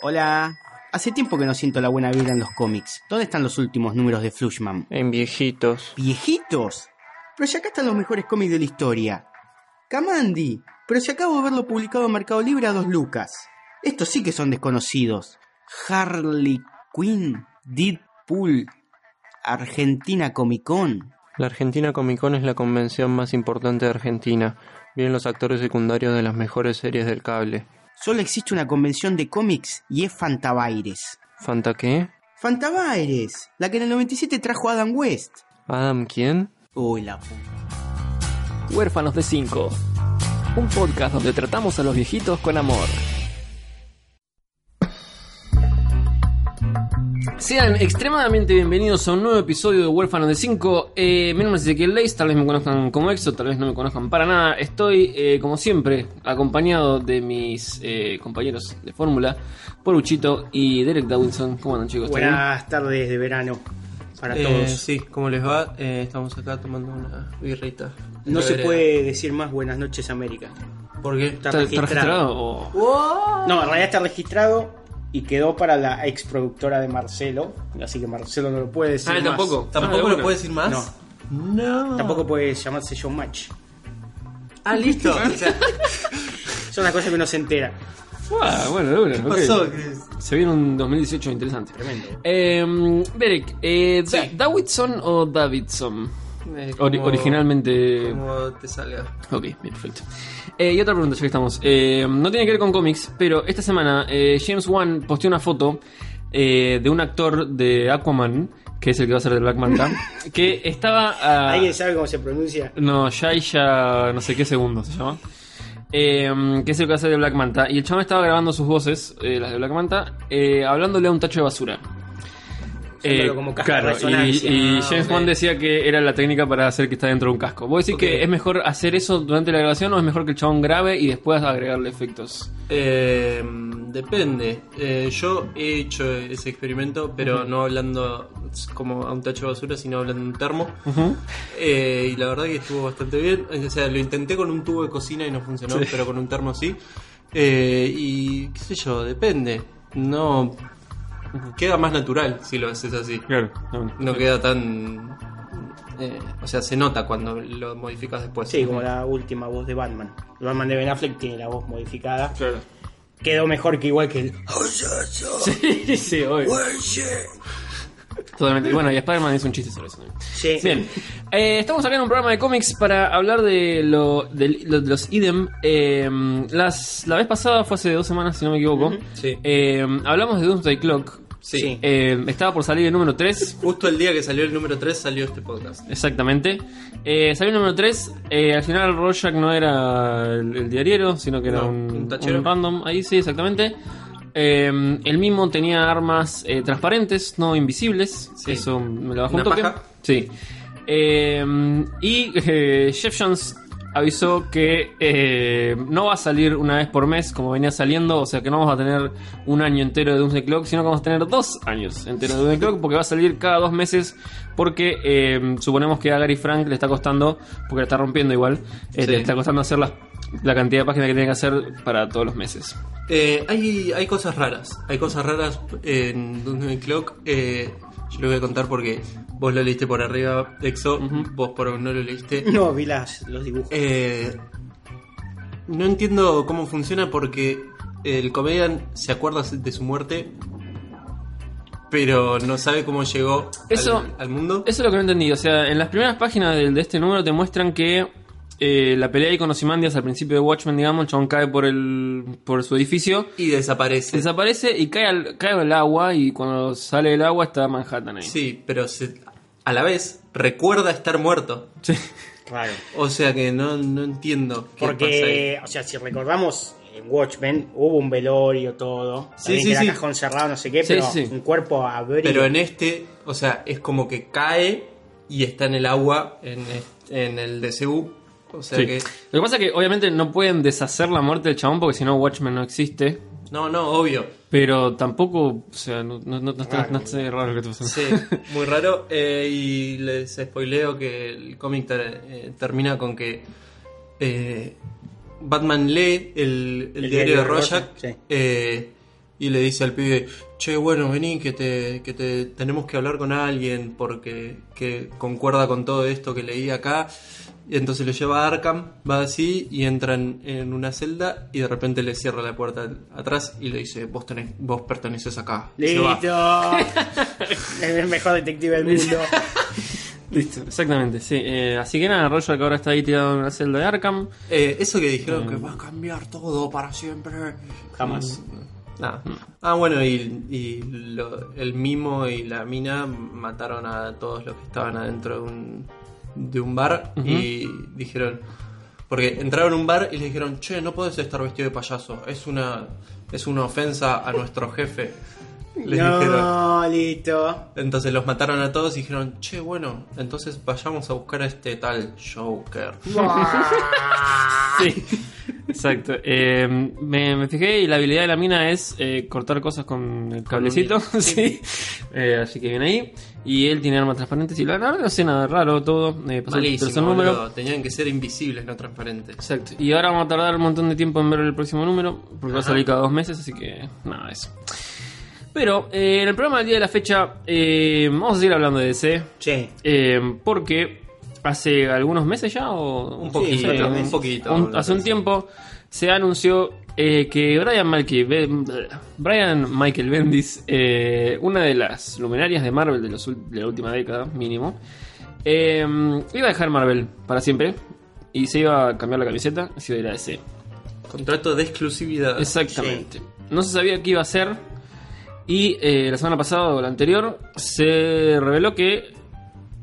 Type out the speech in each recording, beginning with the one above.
Hola. Hace tiempo que no siento la buena vida en los cómics. ¿Dónde están los últimos números de Flushman? En viejitos. ¿Viejitos? Pero si acá están los mejores cómics de la historia. Kamandi. Pero si acabo de verlo publicado en Mercado Libre a dos lucas. Estos sí que son desconocidos. Harley Quinn, Deadpool, Argentina Comic Con. La Argentina Comic Con es la convención más importante de Argentina. Vienen los actores secundarios de las mejores series del cable. Solo existe una convención de cómics y es Fantabaires. ¿Fanta qué? Fantabaires, la que en el 97 trajo Adam West. ¿Adam quién? Uy, la puta. Huérfanos de 5. Un podcast donde tratamos a los viejitos con amor. Sean extremadamente bienvenidos a un nuevo episodio de Huérfanos de 5. Eh, mi nombre es Ezequiel Leis, tal vez me conozcan como Exo, tal vez no me conozcan para nada. Estoy, eh, como siempre, acompañado de mis eh, compañeros de fórmula, Poruchito y Derek Dawinson. ¿Cómo andan, chicos? Buenas tardes de verano para Eh, todos. sí, ¿cómo les va? Eh, estamos acá tomando una birrita. No se puede decir más buenas noches América. ¿Por qué? Está, ¿Está, está registrado. registrado? o- No, en realidad está registrado y quedó para la ex productora de Marcelo. Así que Marcelo no lo puede decir. Ah, más. tampoco. Ah, ¿Tampoco de lo una. puedes decir más? No. No. Tampoco puede llamarse Showmatch. Ah, listo. O sea, Es una cosa que uno se entera. Ah, bueno, ¿Qué pasó? ¿Qué- Se viene un 2018 interesante. Tremendo. Eh, Derek, eh, Da- Sí. ¿Davidson o Davidson? Eh, Ori- originalmente. Como te salga. Ok, bien, perfecto. Eh, y otra pregunta, ya que estamos. Eh, no tiene que ver con cómics, pero esta semana eh, James Wan posteó una foto de un actor de Aquaman, que es el que va a ser de Black Manta, que estaba. ¿Alguien sabe cómo se pronuncia? no, Shaisha, no sé qué segundo se llama. Eh, que es el que va a ser de Black Manta. Y el chaval estaba grabando sus voces, las de Black Manta, hablándole a un tacho de basura. Usándolo como de claro, y, James. Wan decía que era la técnica para hacer que está dentro de un casco. ¿Vos decís Ok. que es mejor hacer eso durante la grabación o es mejor que el chabón grabe y después agregarle efectos? Eh, depende. Eh, yo he hecho ese experimento, pero no hablando como a un tacho de basura, sino hablando en un termo. Eh, y la verdad que estuvo bastante bien. O sea, lo intenté con un tubo de cocina y no funcionó, pero con un termo sí. Eh, y qué sé yo, depende. No. Queda más natural si lo haces así. Claro. No queda tan. eh, o sea, se nota cuando lo modificas después. Sí, como la última voz de Batman. El Batman de Ben Affleck tiene la voz modificada. Claro. Quedó mejor que igual que el. Sí, sí, obvio. Totalmente. Bueno, y Spider-Man hizo un chiste sobre eso. también. Sí. Bien, Eh, estamos acá en un programa de cómics para hablar de, lo, de, lo- de los idem. Eh, las, la vez pasada fue hace dos semanas, si no me equivoco. Sí. Eh, hablamos de Doomsday Clock. Sí. Eh, estaba por salir el número 3. Justo el día que salió el número 3 salió este podcast. Exactamente. Eh, salió el número 3. eh, al final Rorschach no era el, el diariero, sino que era No, un, un un random. Ahí sí, exactamente. Eh, el mismo tenía armas eh, transparentes, no invisibles. Sí. Eso me lo bajó un toque. paja. Sí. Eh, y eh, Jeff Jones avisó que eh, no va a salir una vez por mes como venía saliendo, o sea que no vamos a tener un año entero de Doomsday Clock, sino que vamos a tener dos años enteros de Doomsday Clock porque va a salir cada dos meses porque eh, suponemos que a Gary Frank le está costando, porque le está rompiendo igual, Sí. le está costando hacer la, la cantidad de páginas que tiene que hacer para todos los meses. Eh, hay, hay cosas raras. Hay cosas raras en Doomsday Clock. Eh, yo lo voy a contar porque vos lo leíste por arriba, Exo. Vos por no lo leíste. No, vi las, los dibujos. Eh, no entiendo cómo funciona porque el comedian se acuerda de su muerte, pero no sabe cómo llegó Eso- al, al mundo. Eso es lo que no entendí. O sea, en las primeras páginas de, de este número te muestran que eh, la pelea ahí con Ozymandias al principio de Watchmen, digamos, el chabón cae por el por su edificio, Y desaparece. desaparece y cae al, cae al agua y cuando sale del agua está Manhattan ahí. Sí, pero se- a la vez recuerda estar muerto. Sí. Claro. O sea que no, no entiendo qué pasa ahí. Porque, o sea, si recordamos en Watchmen hubo un velorio, todo. Sí, También sí, que era sí. cajón cerrado, no sé qué, Sí, pero un cuerpo abrido. Pero en este, o sea, es como que cae y está en el agua en, en el DCU. O sea Sí. que. Lo que pasa es que obviamente no pueden deshacer la muerte del chabón porque si no Watchmen no existe. No, no, obvio. Pero tampoco, o sea, no, no, no, no está- está raro que te pasa. Sí, muy raro. Eh, y les spoileo que el cómic ter- eh, termina con que eh, Batman lee el, el diario de Rorschach sí. eh, y le dice al pibe, che, bueno, vení, que te, que te tenemos que hablar con alguien porque que concuerda con todo esto que leí acá. Y entonces lo lleva a Arkham, va así y entran en una celda y de repente le cierra la puerta atrás y le dice, vos, tenés, vos perteneces acá. Y se va. Listo. es el mejor detective del mundo. Listo, exactamente, sí. Eh, así que nada, Roger que ahora está ahí tirado en la celda de Arkham. Eh, eso que dijeron Mm. que va a cambiar todo para siempre. Jamás. Nada. Ah, bueno, y, y lo- el mimo y la mina mataron a todos los que estaban adentro de un, de un bar y dijeron. Porque entraron a un bar y le dijeron, che, no podés estar vestido de payaso, es una, es una ofensa a nuestro jefe. Les dijeron. no, listo. Entonces los mataron a todos y dijeron, che, bueno, entonces vayamos a buscar a este tal Joker. Sí, exacto. Eh, me, me fijé y la habilidad de la mina es eh, cortar cosas con el cablecito. un- sí. Eh, así que viene ahí. Y él tiene armas transparentes y la verdad no sé nada raro todo. Eh, pasó el tercer Malísimo, número. Tenían que ser invisibles, no transparentes. Exacto. Y ahora vamos a tardar un montón de tiempo en ver el próximo número, porque va a Ajá. salir cada dos meses, así que nada, eso. Pero eh, en el programa del día de la fecha eh, vamos a seguir hablando de DC, Che, eh, porque hace algunos meses ya, o Un poquito, un poquito. un- hace un tiempo se anunció eh, que Brian, Malky- Brian Michael Bendis, eh, una de las luminarias de Marvel de, los de la última década, mínimo, eh, iba a dejar Marvel para siempre y se iba a cambiar la camiseta y se iba a ir a DC. Contrato de exclusividad. Exactamente. No se sabía qué iba a hacer. Y eh, la semana pasada o la anterior se reveló que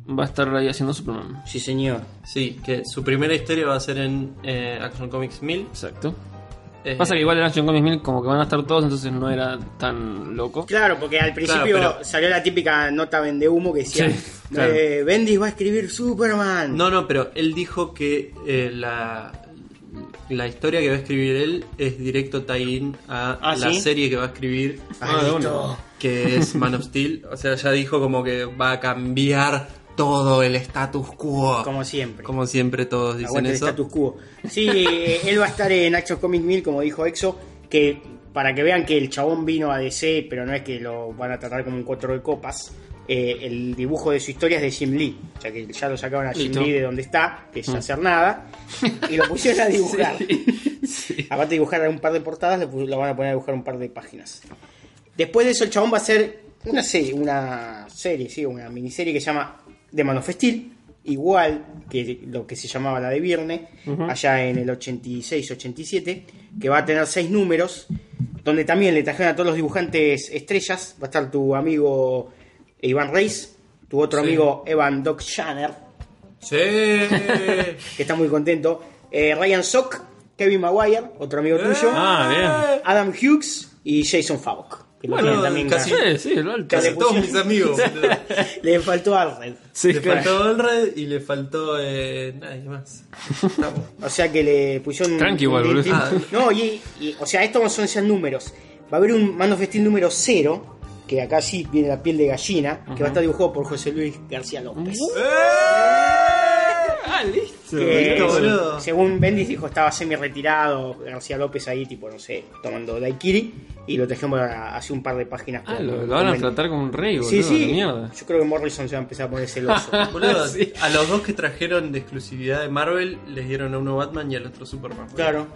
va a estar ahí haciendo Superman. sí señor. Sí, que su primera historia va a ser en eh, Action Comics 1000. Exacto. Eh, Pasa que igual en Action Comics 1000 como que van a estar todos, entonces no era tan loco. Claro, porque al principio pero- salió la típica nota vende humo que decía, Sí, claro. eh, Bendis va a escribir Superman. No, no, pero él dijo que eh, la, la historia que va a escribir él es directo tie-in a Ah, la ¿sí? serie que va a escribir, Ah, que es Man of Steel. O sea, ya dijo como que va a cambiar todo el status quo. Como siempre. Como siempre todos dicen Aguante el eso. status quo. Sí, eh, él va a estar en Action Comic 1000, como dijo Exo, que para que vean que el chabón vino a DC, pero no es que lo van a tratar como un cuatro de copas. Eh, el dibujo de su historia es de Jim Lee, o sea que ya lo sacaron a Jim Listo. Lee de donde está, que es hacer nada, y lo pusieron a dibujar. Aparte de dibujar un par de portadas, lo van a poner a dibujar un par de páginas. Después de eso, el chabón va a hacer una serie, una serie, sí, una miniserie que se llama The Man of Steel, igual que lo que se llamaba la de Viernes, allá en el 86-87, que va a tener seis números, donde también le trajeron a todos los dibujantes estrellas. Va a estar tu amigo Iván Reis, tu otro Sí. amigo Evan Doc Shanner, Sí. que está muy contento. eh, Ryan Sock, Kevin Maguire, otro amigo tuyo. Ah, bien. Adam Hughes y Jason Favok. Que lo Bueno, tienen también casi-. Sí, sí, el alto. Casi- todos mis amigos. Le faltó Alfred. Sí, le claro. faltó Olred y le faltó eh, nadie más. O sea que le pusieron. Tranqui igual, un- boludo. Ah. No, y, y- o sea, estos son ya números. Va a haber un Man of Steel número 0, que acá sí viene la piel de gallina, que va a estar dibujado por José Luis García López. Ah, listo. Que, listo, boludo. según Bendis dijo, estaba semi retirado García López ahí, tipo, no sé, tomando Daiquiri, y lo dejamos a- hace un par de páginas. Ah, con- lo, lo van a tratar como un rey, boludo. Sí, sí. mierda. Yo creo que Morrison se va a empezar a poner celoso. Boludo, Sí. a los dos que trajeron de exclusividad de Marvel les dieron a uno Batman y al otro Superman. boludo. claro.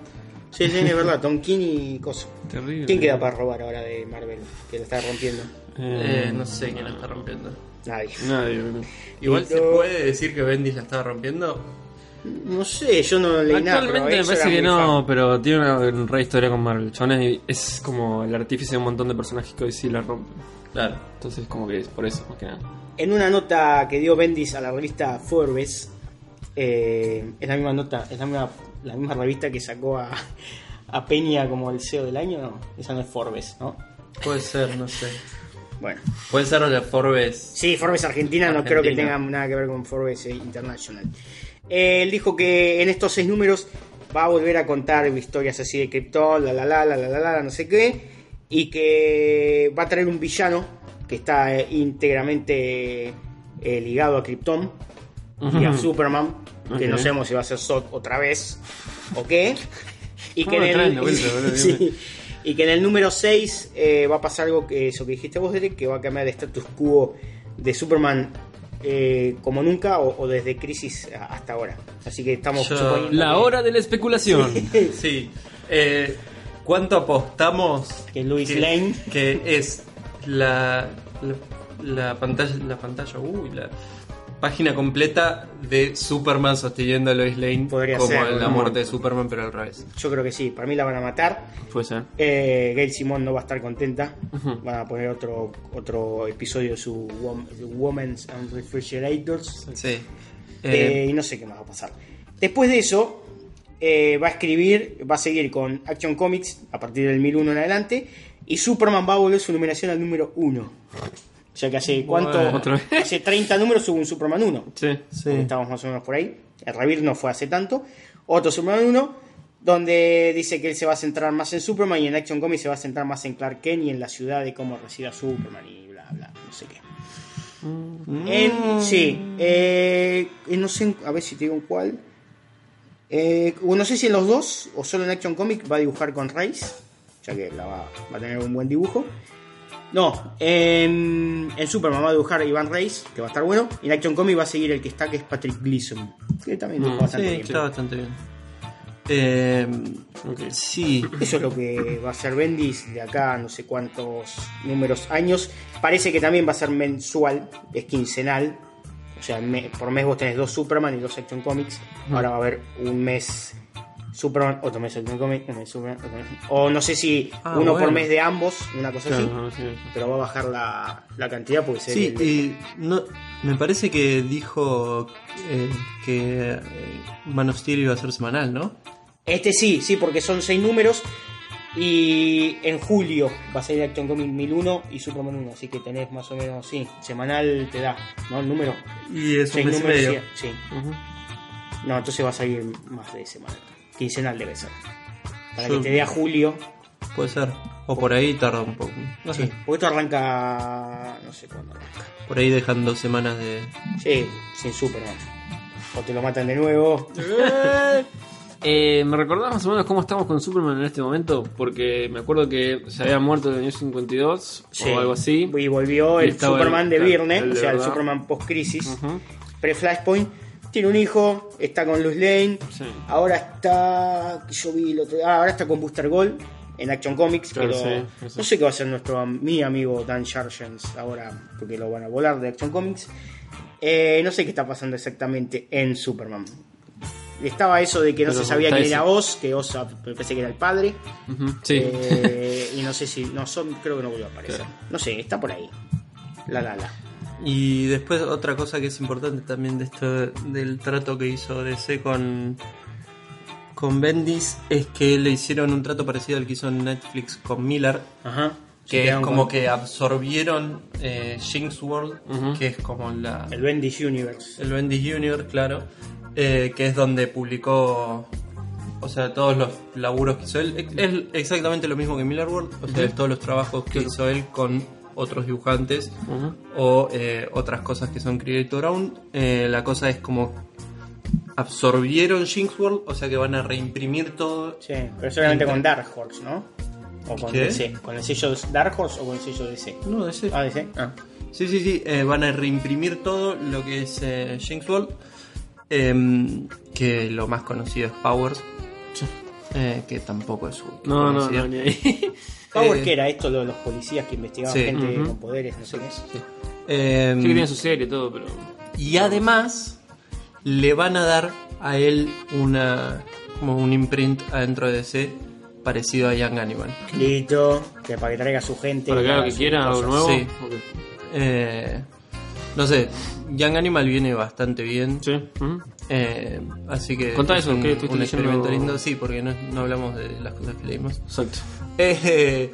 Sí, sí, es verdad. Tom King y Coso. Terrible. ¿Quién queda para robar ahora de Marvel? Que lo está rompiendo. Eh, no sé quién la está rompiendo. Nadie. Nadie, boludo. Igual se puede decir que Bendis la estaba rompiendo. No sé, yo no leí nada. Actualmente me parece que no, fan. pero tiene una re historia con Marvel. El chabón es, es como el artífice de un montón de personajes que hoy sí la rompen. Claro. Entonces, como que es por eso, más que nada. En una nota que dio Bendis a la revista Forbes, eh, es la misma nota, es la misma, la misma revista que sacó a, a Peña como el CEO del año? No, esa no es Forbes, ¿no? Puede ser, no sé. Bueno. Puede ser la Forbes. Sí, Forbes Argentina, no creo que tenga nada que ver con Forbes eh, International. Eh, él dijo que en estos seis números va a volver a contar historias así de Krypton, la la la la la la la, no sé qué, y que va a traer un villano que está eh, íntegramente ligado a Krypton y a Superman, que no sabemos si va a ser Zod otra vez o qué. Y que, ¿Cómo en el, vuelta? Sí. y que en el número 6 va a pasar algo que eso que dijiste vos, Derek, que va a cambiar el status quo de Superman eh, como nunca o, o desde Crisis hasta ahora. Así que estamos Yo- suponiendo La que- hora de la especulación. Sí. Eh, ¿Cuánto apostamos? Que Lois Lane- Que es la, la, la pantalla, la pantalla, uy, la página completa de Superman sosteniendo a Lois Lane Podría como ser, la muerte de Superman, pero al revés. Yo creo que sí, para mí la van a matar. Puede ser. Eh, Gail Simón no va a estar contenta. Van a poner otro otro episodio de su Wom- Women's and Refrigerators. Sí. Eh, Eh, y no sé qué más va a pasar. Después de eso, eh, va a escribir, va a seguir con Action Comics a partir del 1001 en adelante. Y Superman va a volver su numeración al número 1. O sea que hace cuánto? Hace 30 números hubo un Superman 1. Sí. sí. Estamos más o menos por ahí. El Rebirth no fue hace tanto. Otro Superman 1, donde dice que él se va a centrar más en Superman y en Action Comics se va a centrar más en Clark Kent y en la ciudad de cómo reside a Superman y bla, bla, no sé qué. En, sí, eh, no sé, a ver si te digo en cuál. Eh, o no sé si en los dos o solo en Action Comics va a dibujar con Rice, ya que la va, va a tener un buen dibujo. No, en, en Superman va a dibujar Iván Reis, que va a estar bueno. Y en Action Comics va a seguir el que está, que es Patrick Gleason, que también dibuja Mm, bastante Sí, bien. está bastante bien. Eh, Ok. Sí. Eso es lo que va a ser Bendis de acá no sé cuántos números años. Parece que también va a ser mensual, es quincenal. O sea, me- por mes vos tenés dos Superman y dos Action Comics. Ahora va a haber un mes Superman, otro mes mes Superman, otro mes- O no sé si Ah, uno por mes de ambos, una cosa así. Sí. Pero va a bajar la, la cantidad porque se Sí, y no, me parece que dijo eh, que eh, Man of Steel iba a ser semanal, ¿no? Este sí, sí, porque son seis números. Y en julio va a salir Action Comics 1001 y Superman 1. Así que tenés más o menos, sí, semanal te da, ¿no? El número. Y es un Seis mes y números, medio. sí. No, entonces va a salir más de semana. Quincenal debe ser. Para que te dé a julio. Puede ser. O por ahí tarda un poco. No Sí, sé. porque esto arranca. No sé cuándo arranca. Por ahí dejan dos semanas de. Sí, sin Superman. O te lo matan de nuevo. Eh, ¿Me recordás más o menos cómo estamos con Superman en este momento? Porque me acuerdo que se había muerto en el año 52 Sí. o algo así. Y volvió Y el Superman el- de el o sea, el. Superman post-crisis. Pre-Flashpoint. Tiene un hijo, está con Luz Lane. Sí. Ahora está. Yo vi el otro ah, ahora está con Booster Gold en Action Comics. Claro, pero sí, no sé qué va a hacer nuestro mi amigo Dan Sargent ahora, porque lo van a volar de Action Comics. Eh, no sé qué está pasando exactamente en Superman. Estaba eso de que no Pero se sabía quién era. Oz, que Oz parece que era el padre. Eh, y no sé si. No, son, creo que no volvió a aparecer. No sé, está por ahí. La la la. Y después otra cosa que es importante también de esto del trato que hizo DC con con Bendis es que le hicieron un trato parecido al que hizo Netflix con Miller, Ajá. Que es como con que absorbieron eh, Jinx World, que es como la El Bendis Universe. el Bendis Junior, claro, eh, que es donde publicó, o sea, todos los laburos que hizo él. Es exactamente lo mismo que Miller World, o sea, todos los trabajos que hizo él con otros dibujantes o eh, otras cosas que son Creator Own. Eh, la cosa es como absorbieron Jinx World, o sea que van a reimprimir todo. Sí, pero solamente con Dark Horse, ¿no? O con ¿Qué? DC. ¿Con el sello Dark Horse o con el sello DC? No, ese. Ah, DC. Ah. Sí, sí, sí, eh, van a reimprimir todo lo que es eh, Jinx World, em, que lo más conocido es Powers, eh, que tampoco es su No, no, no, ni ahí. Power, Eh, que era esto lo de los policías que investigaban sí. gente Ujú. con poderes, no sé qué. Sí. Em, Sí que tiene su serie y todo, pero. y además le van a dar a él una como un imprint adentro de DC parecido a Young Animal. Listo, que para que traiga a su gente. Para que haga lo que quiera, algo nuevo. Sí. Ok. Eh, no sé, Young Animal viene bastante bien. Sí. ujú. Eh, así que Contá es eso, un, ¿qué estuviste un experimento lindo, sí, porque no, no hablamos de las cosas que leímos. Exacto. Eh,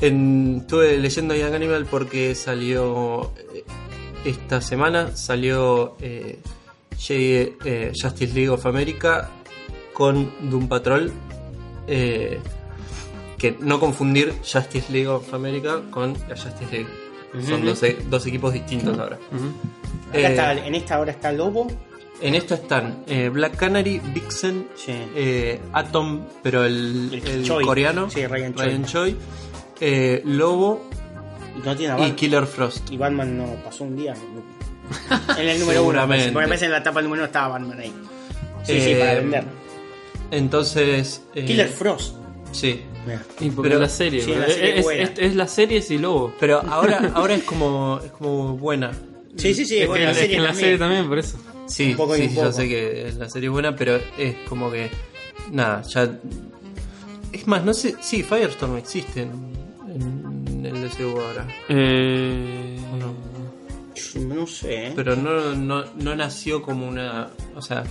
en- estuve leyendo Young Animal porque salió eh, esta semana, salió eh, eh, Justice League of America con Doom Patrol. eh, que no confundir Justice League of America con la Justice League. Son dos, e- dos equipos distintos ahora. Eh, está, en esta hora está Lobo. En esto están eh, Black Canary, Vixen, Sí. eh, Atom, pero el, El el Choi. coreano, Sí, Ryan Choi. Choi, eh, Lobo Y no tiene a y Batman. Killer Frost. Y Batman no pasó un día. En el número uno. Seguramente. Porque me parece en la tapa número uno estaba Batman ahí. Sí, sí, Eh, para vender. Entonces. eh, Killer Frost. Sí. Pero- la serie, sí, bro. la serie es, buena. es- es la serie y lobo. Pero ahora, ahora es como. es como buena. Sí, sí, sí, es bueno, que, la serie que en la serie también, por eso. Sí, Un poco y sí, un yo poco. sé que la serie es buena, pero es como que. Nada, ya. Es más, no sé. Sí, Firestorm existe en, en el DCU ahora. Eh, ¿O no? No sé. ¿eh? Pero no, no, no nació como una. O sea,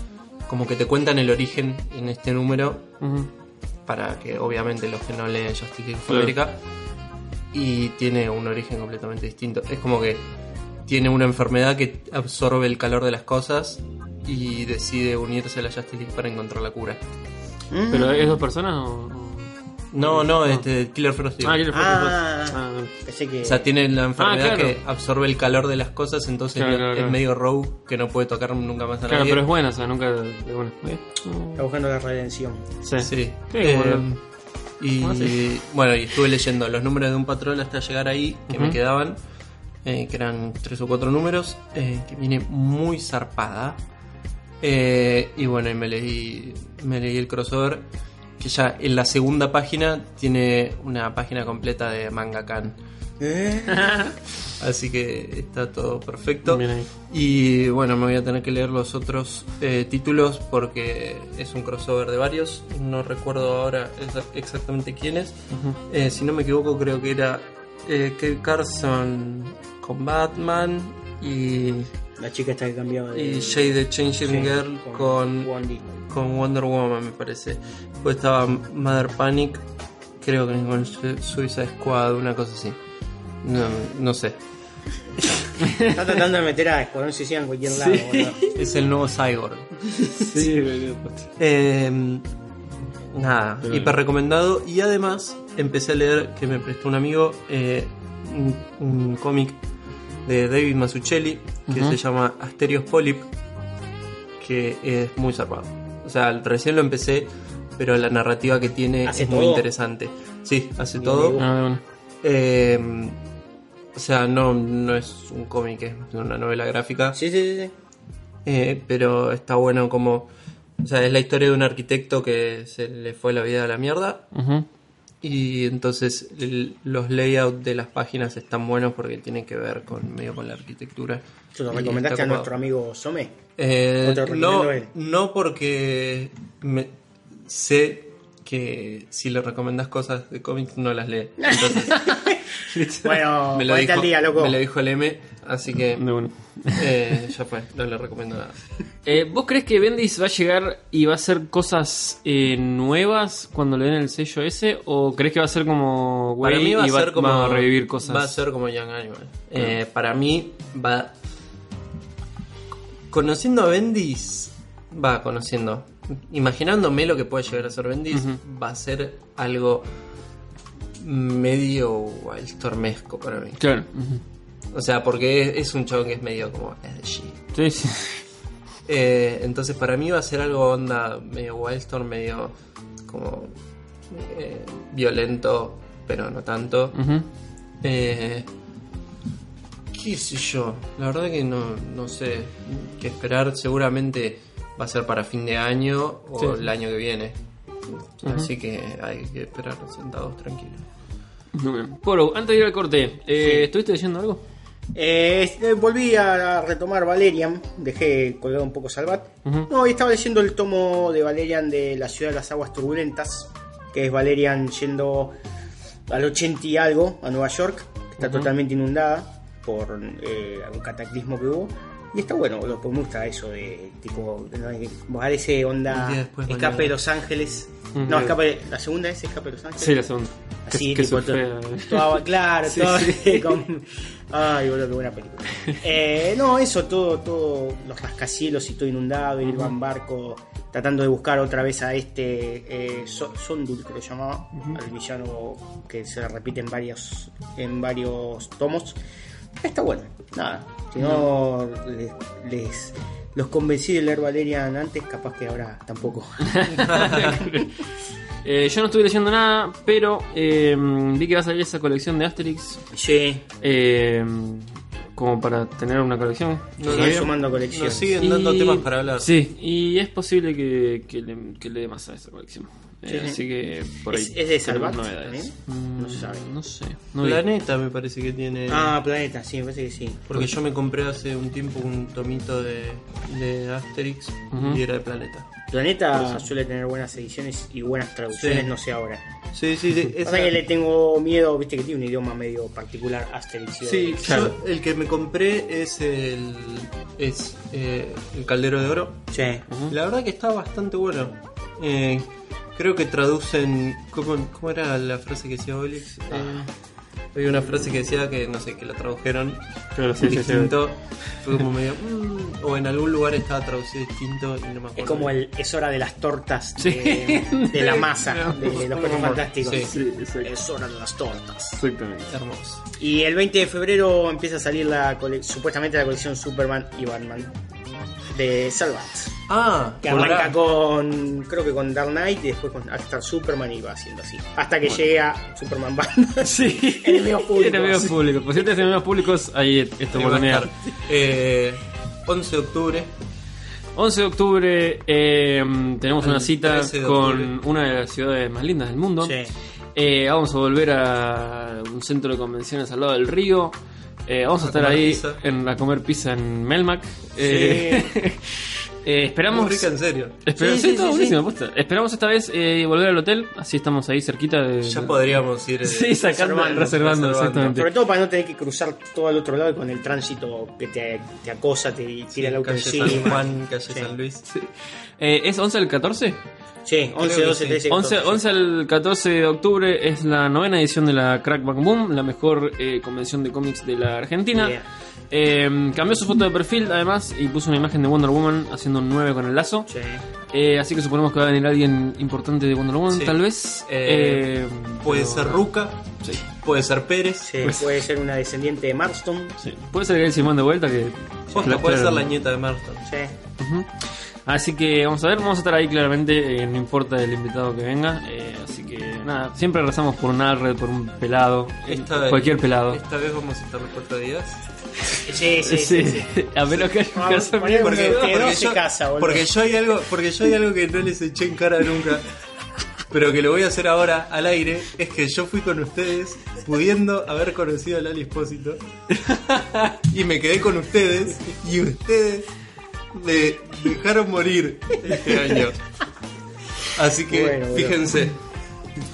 como que te cuentan el origen en este número. Para que obviamente los que no leen Justice League Claro. America. Y tiene un origen completamente distinto. Es como que tiene una enfermedad que absorbe el calor de las cosas. Y decide unirse a la Justice League para encontrar la cura. Mm. ¿Pero es dos personas o.? No, no, este Killer Frost. digo. Ah, Killer Frost, Ah. Ah, Pensé que. O sea, tiene la enfermedad claro. que absorbe el calor de las cosas, entonces Claro, es claro, claro. medio rogue que no puede tocar nunca más a claro, nadie. pero es buena, o sea, nunca. es buena. ¿Eh? Está buscando la redención. Sí. Sí. Sí, Eh, bueno. y Ah, bueno, y estuve leyendo los números de un patrón hasta llegar ahí, que me Ujú. quedaban, eh, que eran tres o cuatro números, eh, que viene muy zarpada. Eh, y bueno, y me leí, me leí el crossover, que ya en la segunda página tiene una página completa de Mangakan. ¿Eh? Así que está todo perfecto. Y bueno, me voy a tener que leer los otros eh, títulos porque es un crossover de varios. No recuerdo ahora exa- exactamente quiénes. Eh, si no me equivoco, creo que era eh, Kate Carson con Batman y, La chica está que cambiaba de. y Jay the Changing Sí, Girl con, Wandy. con Wonder Woman, me parece. Después estaba Mother Panic, creo que con Su- Suicide Squad, una cosa así. No, no sé. Está tratando de meter a Escuadrón Suicida en cualquier lado, boludo. Es el nuevo Cyborg. Sí, boludo. Eh, nada, Pero- hiper recomendado. Y además empecé a leer, que me prestó un amigo, eh, un, un cómic de David Mazzucchelli que se llama Asterios Polyp, que es muy zarpado. O sea, recién lo empecé, pero la narrativa que tiene ¿Hace es muy interesante. Sí, hace Bien, todo. Ah. Eh, o sea, no, no es un cómic, es una novela gráfica. Sí, sí, sí. sí. Eh, pero está bueno como... O sea, es la historia de un arquitecto que se le fue la vida a la mierda. Y entonces el- los layouts de las páginas están buenos porque tienen que ver con medio con la arquitectura. ¿Se lo recomendaste a nuestro amigo Some? Eh, ¿O te lo recomendó no, no porque me- sé que si le recomendas cosas de cómics no las lee. Entonces, Bueno, me, lo dijo, al día, loco. me lo dijo el M, así que De una. eh, ya fue, no le recomiendo nada. Eh, ¿Vos crees que Bendis va a llegar y va a hacer cosas eh, nuevas cuando le den el sello ese? ¿O crees que va a ser como Para mí va a y va, ser como va a revivir cosas? Va a ser como Young Animal. Eh, para mí va conociendo a Bendis, va conociendo, imaginándome lo que puede llegar a ser Bendis, va a ser algo medio wildstormesco para mí. Claro. O sea, porque es, es un chabón que es medio como edgy. Sí, sí. Eh, entonces para mí va a ser algo onda medio wildstorm, medio como eh, violento, pero no tanto. Eh, ¿Qué sé yo? La verdad que no, no sé qué esperar. Seguramente va a ser para fin de año o Sí. el año que viene. Así que hay que esperar sentados tranquilos. Poro, antes de ir al corte, eh, ¿estuviste leyendo algo? Eh, este, volví a retomar Valerian, dejé colgado un poco Salvat. No, y estaba leyendo el tomo de Valerian de la ciudad de las aguas turbulentas, que es Valerian yendo al 80 y algo a Nueva York, que está totalmente inundada por eh, algún cataclismo que hubo. Y está bueno, boludo, porque me gusta eso de tipo, parece Un onda Escape mañana. de Los Ángeles. No, escape, la segunda es Escape de Los Ángeles. Sí, la segunda. Así, que, tipo, surfea. Todo- claro, Sí, todo sí. con- Ay, boludo, qué buena película. Eh, no, eso, todo, todo, los rascacielos y todo inundado, y va en barco tratando de buscar otra vez a este eh, So- Sondul, que se llamaba, al villano que se repite en varios, en varios tomos. Está bueno, nada. Si no les, les- los convencí de leer Valerian antes, capaz que ahora tampoco. Eh, yo no estuve leyendo nada, pero eh, vi que va a salir esa colección de Asterix. Sí, eh, como para tener una colección. No, siguen no, sumando colecciones. Nos siguen dando Y- temas para hablar. Sí, y es posible que, que le, que le dé más a esa colección. Eh, Sí, sí. Así que por ahí. ¿Es- es de Salvat novedades. también? Mm, No se sabe. No sé. No vi. Planeta me parece que tiene. Ah, Planeta, sí, me parece que sí. Porque yo me compré hace un tiempo un tomito de, de Asterix y era de Planeta. Planeta suele tener buenas ediciones y buenas traducciones, Sí. no sé ahora. Sí, sí, sí. esa- que le tengo miedo, viste que tiene un idioma medio particular, Asterix. y Sí. Claro. yo el que me compré es el es eh, el caldero de oro. Sí. La verdad que está bastante bueno. Eh, creo que traducen ¿cómo, cómo era la frase que decía Obelix? Eh, había una frase que decía que no sé que la tradujeron Claro, sí, sí, sí. distinto. Fue como medio mm, o en algún lugar estaba traducido distinto y no me acuerdo. Es como el es hora de las tortas Sí. de, de la masa, No. de los fantásticos. Sí. Sí, exacto. Es hora de las tortas. Exactamente. hermoso. Y el 20 de febrero empieza a salir la cole- supuestamente la colección Superman y Batman de Salvat. Ah, Que por arranca con, creo que con Dark Knight y después con hasta Superman y va haciendo así. Hasta que llegue a Superman Batman. Sí. Enemigos públicos. Enemigos públicos. Por cierto, enemigos públicos, ahí esto botonea. estar. Eh, 11 de octubre 11 de octubre eh, tenemos una cita 13 de con una de las ciudades más lindas del mundo. Sí. Eh, vamos a volver a un centro de convenciones al lado del río. Eh, vamos a, A estar ahí pizza. en, a comer pizza en Melmac. Eh, eh, esperamos. Muy rica en serio. Espera- Sí, sí, sí, buenísimo. Esperamos esta vez eh, volver al hotel, así estamos ahí cerquita de. Ya podríamos ir. eh, Sí, sacando, reservando, reservando. exactamente. Sobre todo para no tener que cruzar todo al otro lado y con el tránsito que te, te acosa, te tira el auto calle encima. San Juan, calle Sí. San Luis. Sí. Eh, ¿Es 11 del 14? Sí, 11, que 12, sí. 13, 11, 14. 11 al 14 de octubre es la novena edición de la Crack Bang Boom, la mejor eh, convención de cómics de la Argentina. Yeah. Eh, cambió su foto de perfil además y puso una imagen de Wonder Woman haciendo un 9 con el lazo. Sí. Eh, así que suponemos que va a venir alguien importante de Wonder Woman, Sí. tal vez. Eh, Eh, Puede pero- ser Ruca, Sí, puede ser Pérez. Sí, Pues- puede ser una descendiente de Marston. sí. Puede ser que él Simón de vuelta que. Posta, puede ser la nieta de Marston. Sí. Así que vamos a ver, vamos a estar ahí claramente, eh, no importa el invitado que venga. eh, así que nada, siempre rezamos por un Alred, por un pelado, vez- cualquier pelado. Esta vez vamos a estar los cuatro días. Sí, sí, sí. Sí, sí. a menos que haya un Ah, casamiento. ponele Porque, porque se yo, casa, boludo. porque yo hay algo, porque yo hay algo que no les eché en cara nunca. Pero que lo voy a hacer ahora al aire, es que yo fui con ustedes pudiendo haber conocido a Lali Espósito y me quedé con ustedes y ustedes me dejaron morir este año. Así que Bueno, bueno. fíjense.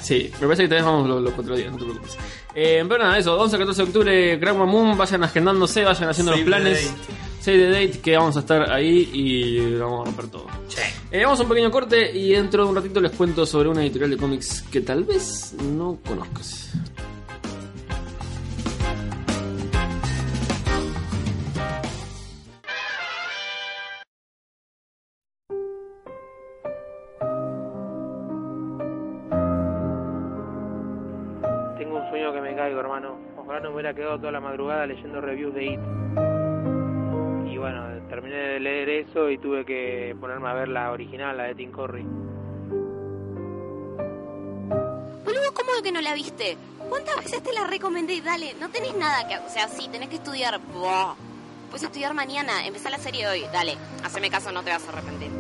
Sí, me parece que tal vez vamos los, los cuatro días, no te preocupes. Eh, pero nada, eso, 11 a 14 de octubre, Grand Moon, vayan agendándose, vayan haciendo Save los planes. Save the date, que vamos a estar ahí y vamos a romper todo. Eh, vamos a un pequeño corte y dentro de un ratito les cuento sobre una editorial de cómics que tal vez no conozcas. Me hubiera quedado toda la madrugada leyendo reviews de IT. Y bueno, terminé de leer eso y tuve que ponerme a ver la original, la de Tim Curry. Boludo, ¿cómo que no la viste? ¿Cuántas veces te la recomendé? Dale, no tenés nada que... O sea, sí, tenés que estudiar. Puedes estudiar mañana, empezá la serie hoy. Dale, haceme caso, no te vas a arrepentir.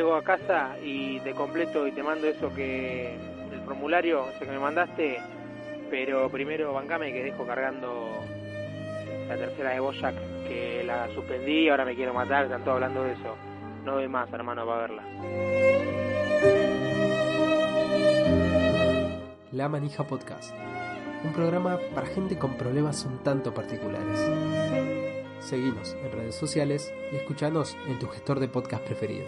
Llego a casa y te completo y te mando eso que... El formulario, ese que me mandaste. Pero primero bancame que dejo cargando la tercera de Boyac, que la suspendí ahora me quiero matar, están hablando de eso. No doy más, hermano, para verla. La Manija Podcast, un programa para gente con problemas un tanto particulares. Seguinos en redes sociales y escuchanos en tu gestor de podcast preferido.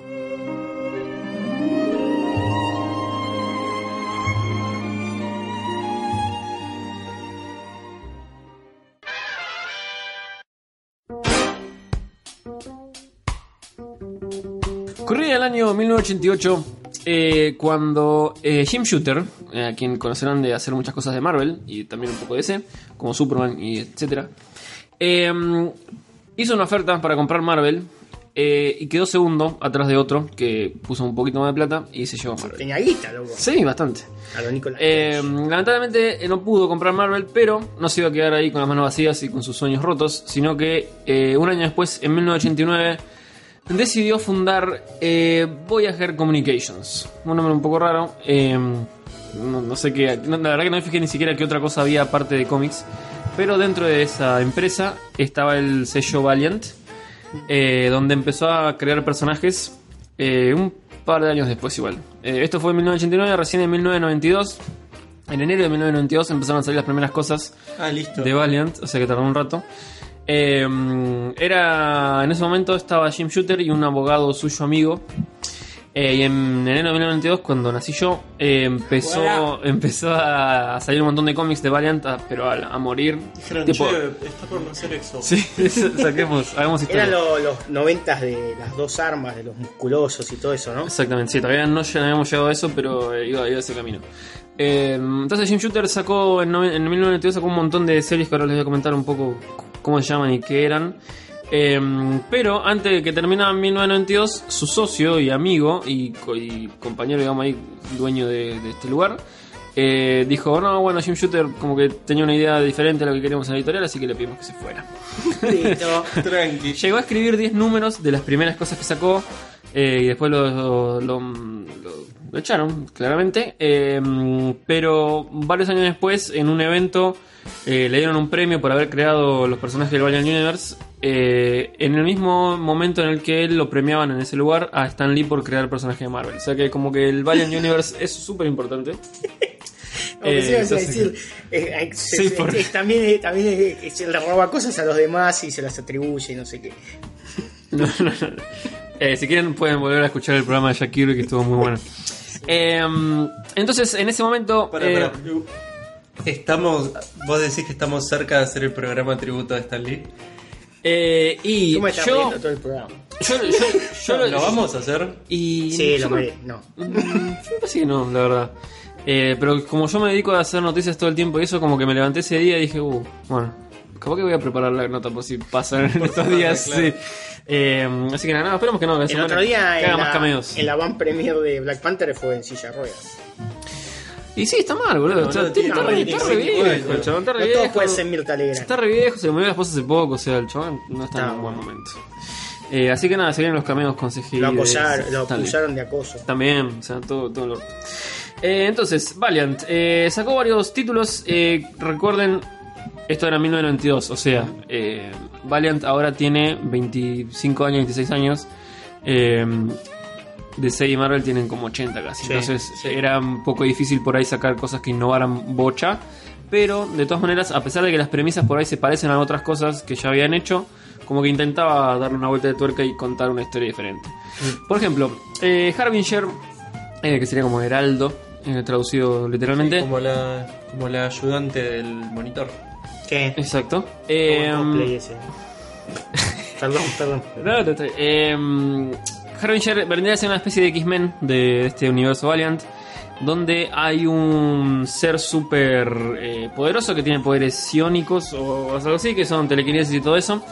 Año 1988 eh, cuando eh, Jim Shooter, eh, a quien conocerán de hacer muchas cosas de Marvel y también un poco de DC, como Superman y etcétera, eh, hizo una oferta para comprar Marvel eh, y quedó segundo atrás de otro que puso un poquito más de plata y se llevó Marvel. Tenía guita, loco. Sí, bastante. A lo Nicolás. Eh, lamentablemente eh, no pudo comprar Marvel, pero no se iba a quedar ahí con las manos vacías y con sus sueños rotos, sino que un año después, en 1989, decidió fundar eh, Voyager Communications. Un nombre un poco raro. eh, no, no sé qué. no, la verdad que no me fijé ni siquiera qué otra cosa había aparte de cómics. Pero dentro de esa empresa estaba el sello Valiant, eh, donde empezó a crear personajes un par de años después igual. Esto fue en 1989, recién en 1992. En enero de 1992 empezaron a salir las primeras cosas Ah, listo. de Valiant, o sea que tardó un rato. Eh, era en ese momento estaba Jim Shooter y un abogado suyo amigo. Eh, y en enero de 1992, cuando nací yo, eh, empezó, empezó a salir un montón de cómics de Valiant, a- pero a, a morir. Dijeron, Tipo- che, está por nacer EXO. Sí, saquemos, hagamos historia. Eran lo- los noventas de las dos armas, de los musculosos y todo eso, ¿no? Exactamente, sí, todavía no, habíamos llegado a eso, pero eh, iba, iba ese camino. Eh, entonces Jim Shooter sacó en, en 1992 sacó un montón de series que ahora les voy a comentar un poco cómo se llaman y qué eran. Eh, pero antes de que terminara en 1992, su socio y amigo y, co- y compañero, digamos ahí, dueño de, de este lugar, eh, dijo, no, bueno, Jim Shooter como que tenía una idea diferente a lo que queríamos en la editorial, así que le pedimos que se fuera. Listo. Tranqui. Llegó a escribir 10 números de las primeras cosas que sacó eh, y después lo, lo- lo- lo echaron, claramente. Eh, pero varios años después, en un evento, eh, le dieron un premio por haber creado los personajes del Valiant Universe. eh, en el mismo momento en el que él lo premiaban en ese lugar a Stan Lee por crear el personaje de Marvel. O sea que como que el Valiant Universe es súper importante. Eh, también, también se le roba cosas a los demás y se las atribuye no sé qué. No, no, no. Eh, si quieren pueden volver a escuchar el programa de Shakiro que estuvo muy bueno. Eh, entonces, en ese momento... Para, eh, para. Estamos, vos decís que estamos cerca de hacer el programa tributo a Stan Lee. eh, y me estás yo, todo el programa. yo, yo, yo ¿Lo vamos a hacer? Y Sí, lo me- mere- No. Mm, me parece que no, la verdad. Eh, pero como yo me dedico a hacer noticias todo el tiempo y eso, como que me levanté ese día y dije, uh, bueno, capaz que voy a preparar la nota por si pasan en estos días. claro. sí. Eh, así que nada, no, esperemos que no. El otro día en más la, cameos. en la van premier de Black Panther fue en silla de ruedas. Y sí, está mal, boludo. No, está, no, está- re- está re 25 viejo, el chabón está re viejo. puede ser Mirta Legrand. Está re viejo, se le murió la esposa hace poco, o sea, el chabón no está en un buen momento. Eh, así que nada, se vienen los cameos con CGI. Lo de acosaron, lo acusaron de acoso. También, o sea, todo, todo orto. Eh, entonces, Valiant eh, sacó varios títulos. recuerden, esto era 1992, o sea, eh, Valiant ahora tiene 25 años, 26 años. Eh, DC y Marvel tienen como 80 casi. Sí, Entonces era un poco difícil por ahí sacar cosas que innovaran bocha. Pero de todas maneras, a pesar de que las premisas por ahí se parecen a otras cosas que ya habían hecho, como que intentaba darle una vuelta de tuerca y contar una historia diferente. Por ejemplo, eh, Harbinger, eh, que sería como Heraldo, eh, traducido literalmente. Como la, como la ayudante del monitor. Exacto. Eh, ese. perdón, perdón. No, no, bien. Eh, Harbinger vendría a ser una especie de X-Men de este universo Valiant, donde hay un ser súper eh, poderoso que tiene poderes psiónicos o algo así, que son telequinesis y todo eso,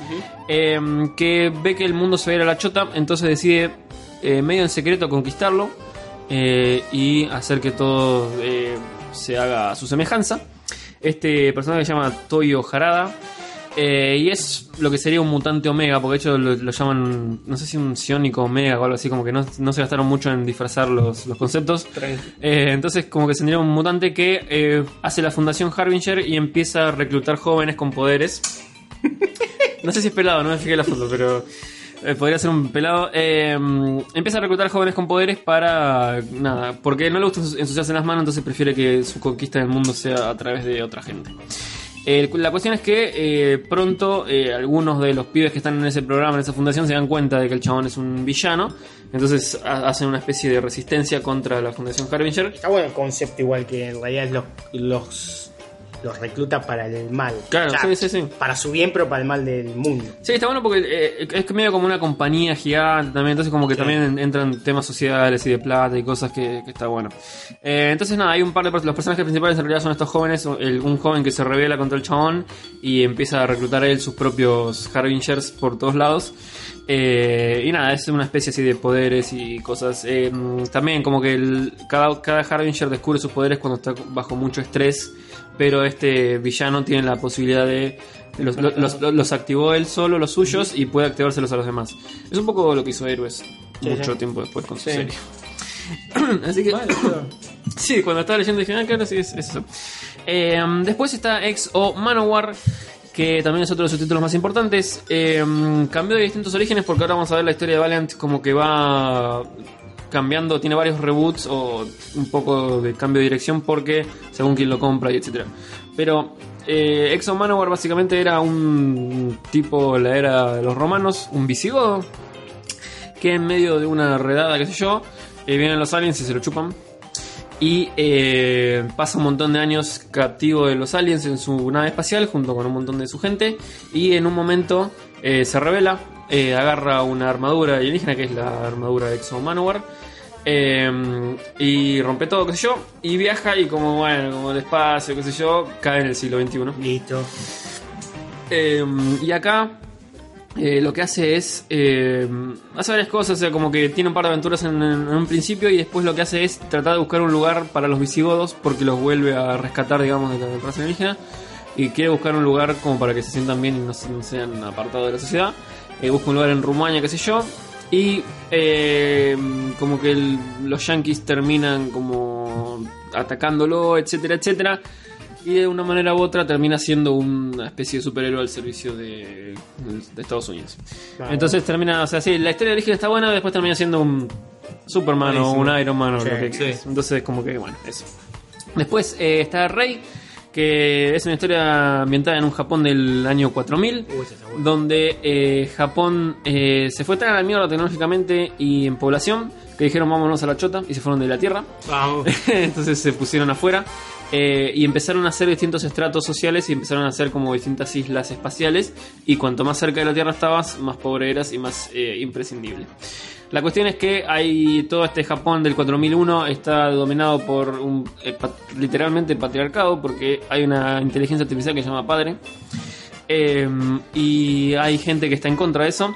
eh, que ve que el mundo se va a ir a la chota, entonces decide eh, medio en secreto conquistarlo eh, y hacer que todo se haga a su semejanza. Este personaje se llama Toyo Harada. eh, y es lo que sería un mutante omega, porque de hecho lo, lo llaman, no sé si un psiónico omega o algo así, como que no, no se gastaron mucho en disfrazar los, los conceptos. Eh, entonces como que tendría un mutante que eh, hace la fundación Harbinger y empieza a reclutar jóvenes con poderes. No sé si es pelado, no me fijé la foto, pero... Eh, podría ser un pelado. Eh, empieza a reclutar jóvenes con poderes para. Nada, porque no le gusta ensuciarse en las manos, entonces prefiere que su conquista del mundo sea a través de otra gente. El- la cuestión es que eh, pronto eh, algunos de los pibes que están en ese programa, en esa fundación, se dan cuenta de que el chabón es un villano. Entonces ha- hacen una especie de resistencia contra la fundación Harbinger. Está bueno el concepto, igual que en realidad los, los, los recluta para el mal. Claro, sí, sí, sí. Para su bien, pero para el mal del mundo. Sí, está bueno porque eh, es medio como una compañía gigante también, entonces como que también entran temas sociales y de plata y cosas que, que está bueno. Eh, entonces nada, hay un par de los personajes principales en realidad son estos jóvenes, el- un joven que se revela contra el chabón y empieza a reclutar él sus propios Harbingers por todos lados. Eh, y nada, es una especie así de poderes y cosas. Eh, también como que el- cada, cada Harbinger descubre sus poderes cuando está bajo mucho estrés, pero este villano tiene la posibilidad de... Los, los, los- los activó él solo, los suyos, y puede activárselos a los demás. Es un poco lo que hizo Héroes mucho sí. tiempo después con su Sí. serie. Así que... Sí, cuando estaba leyendo dije, ah, claro, sí, es, es eso. Eh, después está X o Manowar, que también es otro de sus títulos más importantes. Eh, cambió de distintos orígenes porque ahora vamos a ver la historia de Valiant como que va cambiando, tiene varios reboots o un poco de cambio de dirección porque según quien lo compra y etcétera. Pero eh, Exo Manowar básicamente era un tipo la era de los romanos, un visigodo, que en medio de una redada, qué sé yo, eh, vienen los aliens y se lo chupan. Y eh, pasa un montón de años captivo de los aliens en su nave espacial junto con un montón de su gente. Y en un momento eh, se revela, eh, agarra una armadura alienígena que es la armadura de Exo Manowar. eh, y rompe todo, qué sé yo. Y viaja y como, bueno, como el espacio, qué sé yo, cae en el siglo XXI. Listo. Eh, y acá eh, lo que hace es. eh, hace varias cosas, o sea, como que tiene un par de aventuras en, en un principio y después lo que hace es tratar de buscar un lugar para los visigodos porque los vuelve a rescatar, digamos, de la raza alienígena. Y quiere buscar un lugar como para que se sientan bien y no, no sean apartados de la sociedad. Eh, busca un lugar en Rumania, qué sé yo. Y eh, como que el- los yankees terminan como atacándolo, etcétera, etcétera y de una manera u otra termina siendo una especie de superhéroe al servicio de, de Estados Unidos. Claro. Entonces termina, o sea, sí, la historia de origen está buena, después termina siendo un Superman o un Iron Man o Sí, lo que sí. Entonces, como que, bueno, eso. Después eh, está Rey, que es una historia ambientada en un Japón del año 4000 Uy, esa está buena. donde eh, Japón eh, se fue tan a la mierda tecnológicamente y en población que dijeron vámonos a la chota y se fueron de la tierra. Entonces se pusieron afuera eh, y empezaron a hacer distintos estratos sociales y empezaron a hacer como distintas islas espaciales. Y cuanto más cerca de la Tierra estabas, más pobre eras y más imprescindible. La cuestión es que hay todo este Japón del 4001 está dominado por un eh, literalmente patriarcado porque hay una inteligencia artificial que se llama padre eh, y hay gente que está en contra de eso.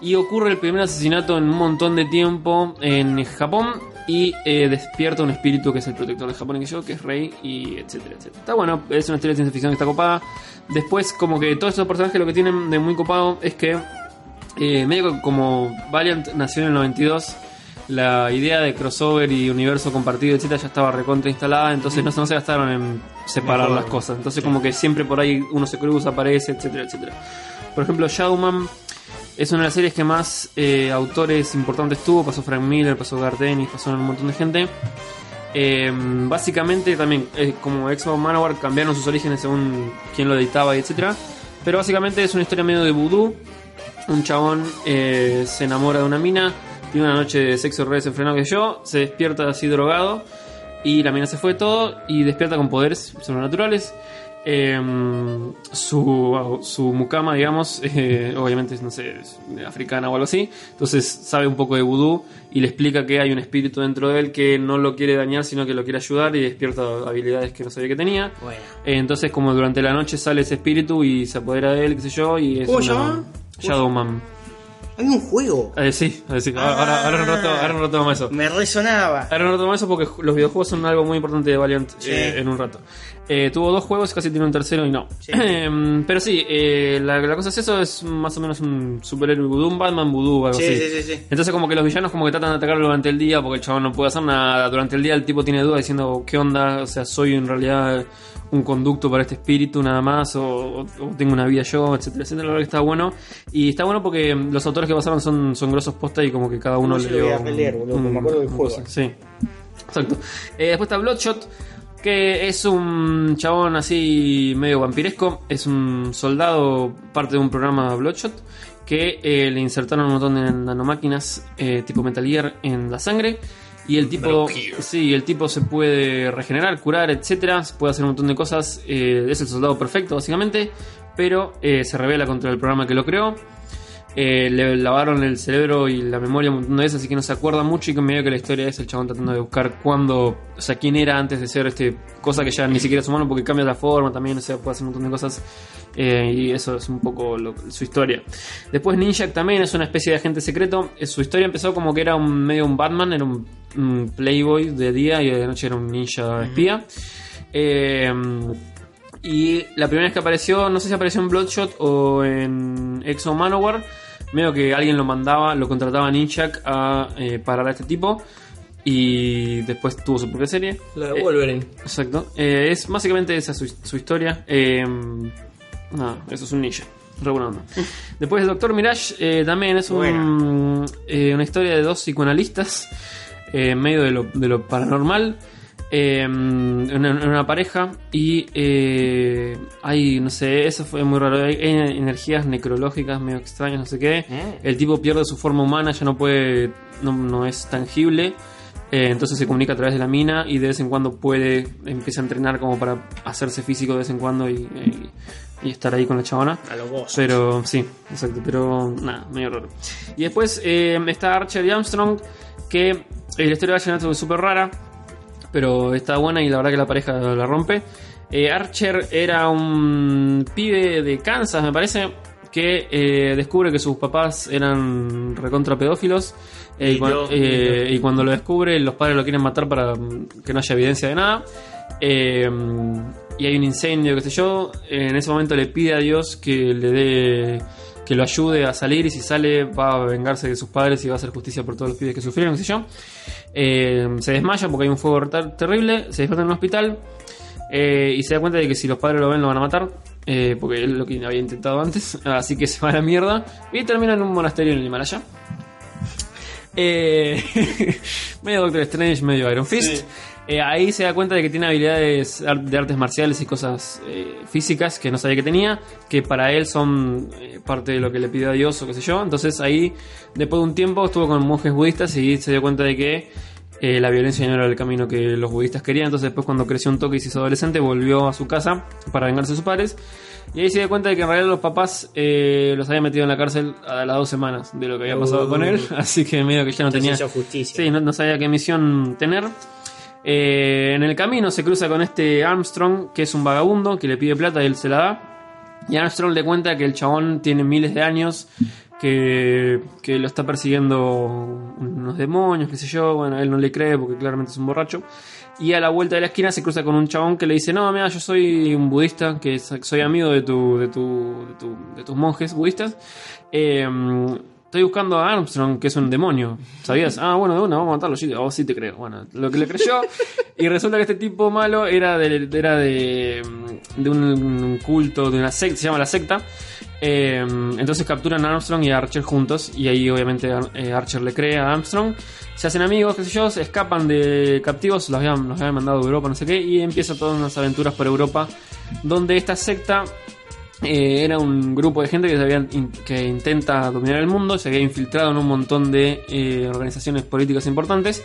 Y ocurre el primer asesinato en un montón de tiempo en Japón. Y eh, despierta un espíritu que es el protector de Japón, que yo, que es Rey, y etcétera, etcétera. Está bueno, es una historia de ciencia ficción que está copada. Después, como que todos estos personajes lo que tienen de muy copado es que, eh, medio que como Valiant nació en el 92, la idea de crossover y universo compartido, etcétera, ya estaba recontra instalada, entonces no, se- no se gastaron en separar Mejor. las cosas. Entonces, como que siempre por ahí uno se cruza, aparece, etcétera, etcétera. Por ejemplo, Shadowman es una de las series que más eh, autores importantes tuvo. Pasó Frank Miller, pasó Garth Ennis, pasó un montón de gente. Eh, básicamente también, eh, como Exo Manowar, cambiaron sus orígenes según quién lo editaba y etcétera. Pero básicamente es una historia medio de voodoo. Un chabón eh, se enamora de una mina, tiene una noche de sexo re desenfrenado que yo, se despierta así drogado y la mina se fue todo y despierta con poderes sobrenaturales. Eh, su, su mucama, digamos, eh, obviamente, no sé, es africana o algo así. Entonces sabe un poco de vudú y le explica que hay un espíritu dentro de él que no lo quiere dañar, sino que lo quiere ayudar y despierta habilidades que no sabía que tenía. Bueno. Eh, entonces, como durante la noche sale ese espíritu y se apodera de él, qué sé yo, y es ¿Cómo se una-? Shadowman. Hay un juego. Eh, sí, eh, sí. Ahora, ahora, un rato, ahora un rato vamos a eso. Me resonaba. Ahora un rato vamos a eso porque los videojuegos son algo muy importante de Valiant Sí. eh, en un rato. Eh, tuvo dos juegos, casi tiene un tercero y no. Sí. Em, pero sí, eh, la, la cosa es eso, es más o menos un superhéroe vudú, un Batman vudú, algo Sí, así. sí, sí, sí. Entonces como que los villanos como que tratan de atacarlo durante el día porque el chabón no puede hacer nada. Durante el día el tipo tiene dudas diciendo qué onda, o sea, soy en realidad un conducto para este espíritu nada más o, o- o tengo una vida yo, etcétera, etcétera. La verdad que está bueno. Y está bueno porque los autores que pasaron son, son grosos posta y como que cada uno No, le dio. me acuerdo del un juego. Sí, exacto. Eh, después está Bloodshot, que es un chabón así medio vampiresco. Es un soldado, parte de un programa Bloodshot, que eh, le insertaron un montón de nanomáquinas eh, tipo Metal Gear en la sangre. Y el tipo, sí, el tipo se puede regenerar, curar, etcétera, se puede hacer un montón de cosas. eh, es el soldado perfecto, básicamente, pero eh, se revela contra el programa que lo creó. Eh, le lavaron el cerebro y la memoria un montón de veces, así que no se acuerda mucho. Y que medio que la historia es el chabón tratando de buscar cuándo, o sea, quién era antes de ser este cosa que ya ni siquiera es humano, porque cambia la forma también, o sea, puede hacer un montón de cosas. eh, y eso es un poco lo- su historia. Después, Ninjak también es una especie de agente secreto. Eh, Su historia empezó como que era un medio un Batman, era un, un Playboy de día y de noche era un ninja espía. Eh, y la primera vez que apareció, no sé si apareció en Bloodshot o en Exo Manowar, medio que alguien lo mandaba, lo contrataba a Ninjak a eh, parar a este tipo. Y después tuvo su propia serie. La de Eh, Wolverine. Exacto. Eh, es básicamente esa su, su historia. Nada, eso es un ninja. Re buena onda. Después el Doctor Mirage también es un, una historia de dos psicoanalistas en medio de lo, de lo paranormal. Eh, en una, pareja y eh, hay, no sé, eso fue muy raro. Hay, energías necrológicas medio extrañas, no sé qué. El tipo pierde su forma humana, ya no puede, no, no es tangible. Eh, entonces se comunica a través de la mina y de vez en cuando puede, empieza a entrenar como para hacerse físico de vez en cuando y, y- y estar ahí con la chabona. A los vos. Pero sí, exacto, pero nada, medio raro. Y después eh, está Archer y Armstrong, que eh, la historia de Archer es súper rara, pero está buena y la verdad que la pareja la rompe. Eh, Archer era un pibe de Kansas, me parece, que eh, descubre que sus papás eran recontra pedófilos. eh, y, Y cua- yo- eh, y cuando lo descubre, los padres lo quieren matar para que no haya evidencia de nada. Y hay un incendio, qué sé yo. En ese momento le pide a Dios que le dé. Que lo ayude a salir. Y si sale, va a vengarse de sus padres y va a hacer justicia por todos los pibes que sufrieron, qué sé yo. Eh, se desmaya porque hay un fuego ter- terrible. Se despierta en un hospital. eh, y se da cuenta de que si los padres lo ven, lo van a matar. eh, porque es lo que había intentado antes. Así que se va a la mierda. Y termina en un monasterio en el Himalaya. Medio Doctor Strange, medio Iron Fist. Eh, ahí se da cuenta de que tiene habilidades de artes marciales y cosas eh, físicas que no sabía que tenía, que para él son eh, parte de lo que le pidió a Dios o qué sé yo. Entonces ahí, después de un tiempo, estuvo con monjes budistas y se dio cuenta de que la violencia no era el camino que los budistas querían. Entonces después cuando creció un toque y se hizo adolescente, volvió a su casa para vengarse de sus padres. Y ahí se dio cuenta de que en realidad los papás eh, los habían metido en la cárcel a las dos semanas de lo que había pasado con él. Así que medio que ya no tenía... justicia. Sí, no, no sabía qué misión tener. Eh, en el camino se cruza con este Armstrong, que es un vagabundo, que le pide plata y él se la da. Y Armstrong le cuenta que el chabón tiene miles de años, que, que lo está persiguiendo unos demonios, qué sé yo. Bueno, él no le cree porque claramente es un borracho. Y a la vuelta de la esquina se cruza con un chabón que le dice, no, mira, yo soy un budista, que so- soy amigo de, tu, de, tu, de, tu- tus monjes budistas. Eh, estoy buscando a Armstrong, que es un demonio. ¿Sabías? Ah, bueno, de una, vamos a matarlo. Sí, oh, sí te creo. Bueno, lo que le creyó. y resulta que este tipo malo era de, era de, de un culto, de una secta, se llama la secta. Eh, entonces capturan a Armstrong y a Archer juntos. Y ahí, obviamente, eh, Archer le cree a Armstrong. Se hacen amigos, qué sé yo, escapan de captivos, los habían, los habían mandado de Europa, no sé qué. Y empieza todas unas aventuras por Europa. Donde esta secta eh, era un grupo de gente que, se habían in- que intenta dominar el mundo, se había infiltrado en un montón de eh, organizaciones políticas importantes,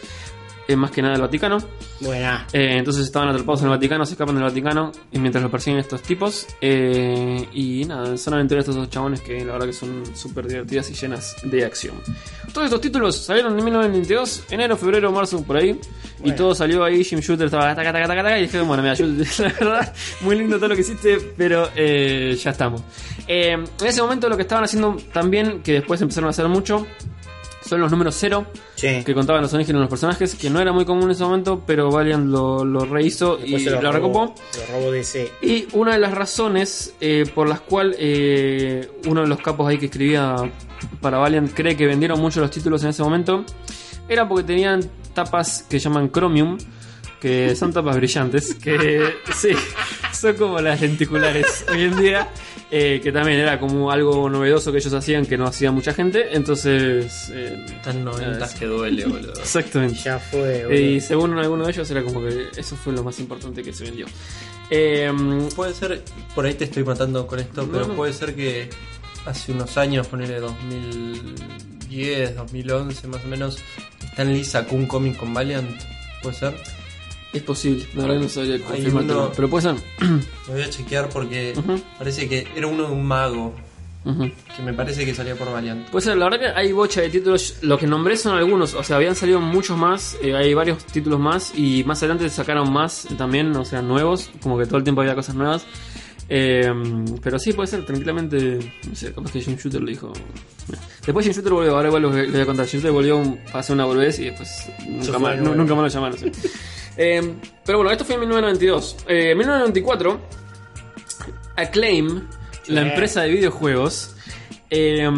eh, más que nada el Vaticano. Buena. Eh, entonces estaban atrapados en el Vaticano, se escapan del Vaticano y mientras los persiguen estos tipos. eh, y nada, son aventuras de estos dos chabones que la verdad que son súper divertidas y llenas de acción. Todos estos títulos salieron en 1992, enero, febrero, marzo, por ahí. Y todo salió ahí, Jim Shooter estaba taca, taca, taca, taca, y dije, bueno, mira, yo, la verdad, muy lindo todo lo que hiciste, pero eh, ya estamos. En ese momento lo que estaban haciendo también, que después empezaron a hacer mucho, son los números cero Sí. que contaban los orígenes de los personajes, que no era muy común en ese momento, pero Valiant lo, lo rehizo y Después lo, lo recopó. lo robó DC. Y una de las razones eh, por las cuales eh, uno de los capos ahí que escribía para Valiant cree que vendieron mucho los títulos en ese momento, era porque tenían tapas que llaman Chromium, que son tapas brillantes, que sí, son como las lenticulares hoy en día. Eh, que también era como algo novedoso que ellos hacían que no hacía mucha gente. Entonces, eh, Tan noventas que duele, boludo. exactamente. Ya fue, Eh, Y boludo. según alguno de ellos era como que eso fue lo más importante que se vendió. Eh, Puede ser, por ahí te estoy matando con esto, pero no. puede ser que hace unos años, ponerle 2010, 2011 más o menos, Stan Lee sacó un cómic con Valiant. Puede ser. Es posible, la verdad no sabría uno- pero puede ser. Lo voy a chequear porque parece que era uno de un mago. Que me parece que salía por Valiant. Puede ser, la verdad que hay bocha de títulos. Lo que nombré son algunos, o sea, habían salido muchos más. eh, hay varios títulos más y más adelante sacaron más también, o sea, nuevos. Como que todo el tiempo había cosas nuevas. Eh, pero sí, puede ser, tranquilamente. No sé, capaz que Jim Shooter lo dijo. Después Jim Shooter volvió, ahora igual lo le voy a contar. Jim Shooter volvió a hacer una boludez y después nunca más, nunca más lo llamaron. sí. Eh, pero bueno, esto fue en 1992. Eh, en 1994, Acclaim, la empresa de videojuegos. eh,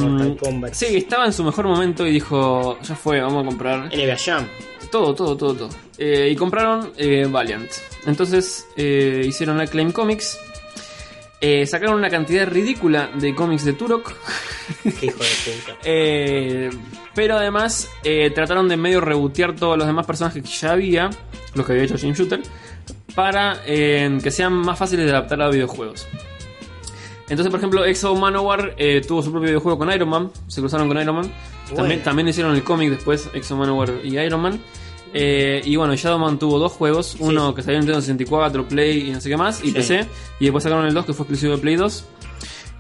sí, estaba en su mejor momento y dijo, ya fue, vamos a comprar NBA Jam. todo, todo, todo, todo. Eh, y compraron eh, Valiant. Entonces eh, hicieron Acclaim Comics. Eh, sacaron una cantidad ridícula de cómics de Turok. Qué hijo de puta. Eh, pero además eh, trataron de medio rebotear todos los demás personajes que ya había, los que había hecho Jim Shooter, para que sean más fáciles de adaptar a videojuegos. Entonces, por ejemplo, Exo Manowar tuvo su propio videojuego con Iron Man, se cruzaron con Iron Man. También, también hicieron el cómic después, Exo Manowar y Iron Man. Eh, y bueno, Shadowman tuvo dos juegos, uno que salió en Nintendo 64, Play y no sé qué más, y Sí. PC, y después sacaron el 2 que fue exclusivo de Play 2.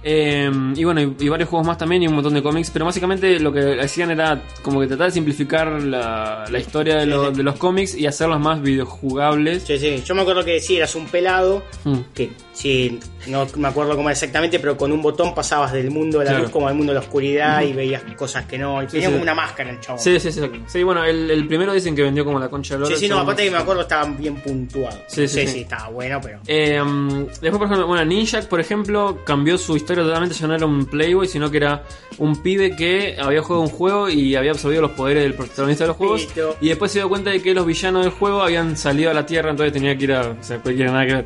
Eh, y bueno, y, y varios juegos más también y un montón de cómics, pero básicamente lo que hacían era como que tratar de simplificar la, la historia de, lo- los cómics y hacerlos más videojugables. Sí, sí. Yo me acuerdo que sí, eras un pelado. Mm. Que sí, no me acuerdo cómo exactamente, pero con un botón pasabas del mundo de la Claro. luz como al mundo de la oscuridad y veías cosas que no. Y tenía sí. como una máscara el chavo. Sí, sí, sí. Sí, bueno, el, el primero dicen que vendió como la concha de la Sí, sí, no, aparte que me acuerdo estaban bien puntuados. Sí, sí, sí, sí. estaba bueno, pero. Eh, después, por ejemplo, bueno, Ninjak, por ejemplo, cambió su historia totalmente. Ya no era un Playboy, sino que era un pibe que había jugado un juego y había absorbido los poderes del protagonista de los juegos. Listo. Y después se dio cuenta de que los villanos del juego habían salido a la tierra, entonces tenía que ir a. O sea, cualquiera nada que ver.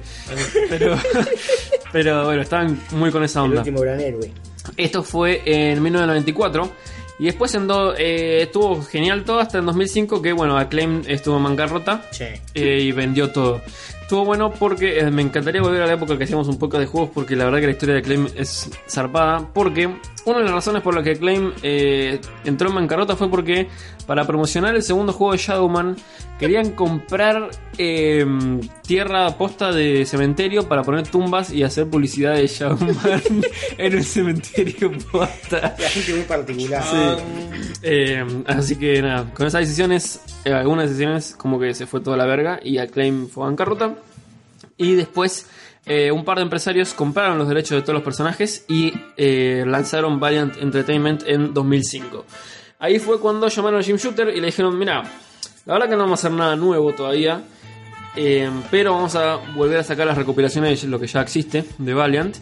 Pero, pero bueno, estaban muy con esa El onda. último gran héroe. Esto fue en 1994. Y después en do- eh, estuvo genial todo hasta en 2005, que bueno, Acclaim estuvo en bancarrota Sí. eh, y vendió todo. Estuvo bueno porque eh, me encantaría volver a la época que hacíamos un poco de juegos porque la verdad que la historia de Acclaim es zarpada. Porque una de las razones por las que Acclaim eh, entró en bancarrota fue porque para promocionar el segundo juego de Shadowman querían comprar eh, tierra posta de cementerio para poner tumbas y hacer publicidad de Shadowman en un cementerio posta. La gente muy particular. Eh, así que nada, con esas decisiones, eh, algunas decisiones como que se fue toda la verga y Acclaim fue a bancarrota. Y después eh, un par de empresarios compraron los derechos de todos los personajes y eh, lanzaron Valiant Entertainment en 2005. Ahí fue cuando llamaron a Jim Shooter y le dijeron, mira, la verdad que no vamos a hacer nada nuevo todavía. eh, pero vamos a volver a sacar las recopilaciones de lo que ya existe de Valiant.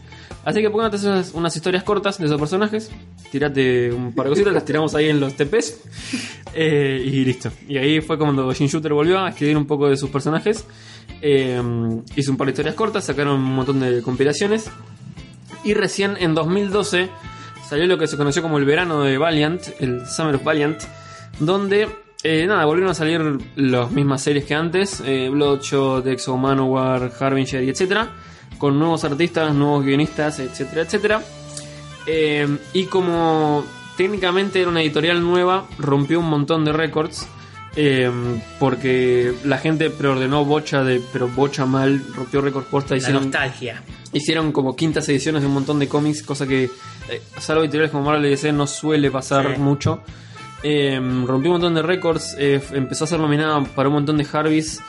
Así que póngate unas, historias cortas de esos personajes. Tirate un par de cositas, las tiramos ahí en los TPs. eh, y listo. Y ahí fue cuando Jim Shooter volvió a escribir un poco de sus personajes. Eh, hizo un par de historias cortas, sacaron un montón de compilaciones. Y recién en 2012 salió lo que se conoció como el verano de Valiant, el Summer of Valiant, donde eh, nada, volvieron a salir las mismas series que antes, eh, Bloodshot, Exo Manowar, Harbinger y etcétera, con nuevos artistas, nuevos guionistas, etcétera, etcétera. Eh, y como técnicamente era una editorial nueva, rompió un montón de récords. eh, porque la gente preordenó bocha de, pero bocha mal, rompió récords posta, La hicieron, nostalgia. hicieron como quintas ediciones de un montón de cómics, cosa que, eh, salvo editoriales como Marvel y DC, no suele pasar Sí. mucho. Eh, rompió un montón de récords, empezó a ser nominada para un montón de Harveys,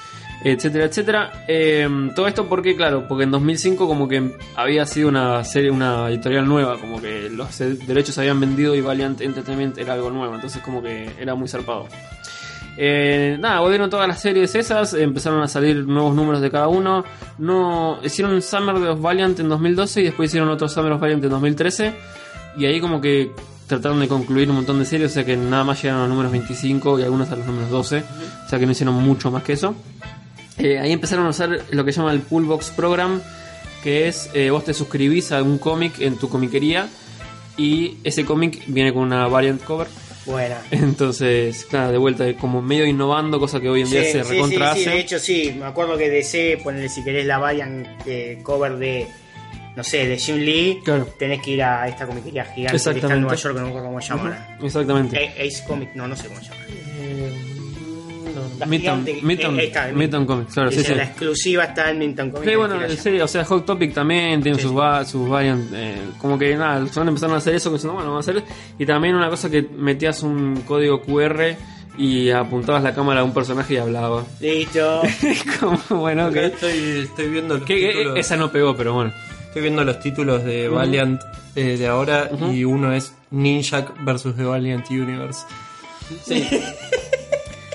etcétera, etcétera. Eh, todo esto porque, claro, porque en 2005 como que había sido una serie, una editorial nueva, como que los derechos se habían vendido y Valiant Entertainment era algo nuevo, entonces como que era muy zarpado. Eh, nada, volvieron todas las series esas, empezaron a salir nuevos números de cada uno. No hicieron un Summer of Valiant en 2012 y después hicieron otro Summer of Valiant en 2013 y ahí como que trataron de concluir un montón de series, o sea que nada más llegaron a los números 25 y algunos a los números 12, o sea que no hicieron mucho más que eso. Eh, ahí empezaron a usar lo que llama el Poolbox Program, que es eh, vos te suscribís a un cómic en tu comiquería y ese cómic viene con una variant cover. Buena. Entonces, claro, de vuelta, como medio innovando, cosa que hoy en día se sí, recontra sí, sí, hace. de hecho sí, me acuerdo que DC, ponele si querés la variant eh, cover de, no sé, de Jim Lee, Claro. tenés que ir a esta comiquería gigante que está en. Nueva York, que no me acuerdo cómo se llama. Exactamente. Ace Comic, no, no sé cómo se llama. La Midtown, Midtown, eh, Midtown Comics, claro, sí, sí. La exclusiva está en Midtown Comics. Sí, bueno, sí, o sea, Hot Topic también tiene Sí, sus, sí. va- sus variant, eh, como que nada, los empezaron a hacer eso, que diciendo, bueno, vamos a hacer. Y también una cosa que metías un código QR y apuntabas la cámara a un personaje y hablaba. Listo. como, bueno, que, estoy, estoy viendo los que- que- títulos, esa no pegó, pero bueno. estoy viendo los títulos de Valiant eh, de ahora y uno es Ninja versus The Valiant Universe. A-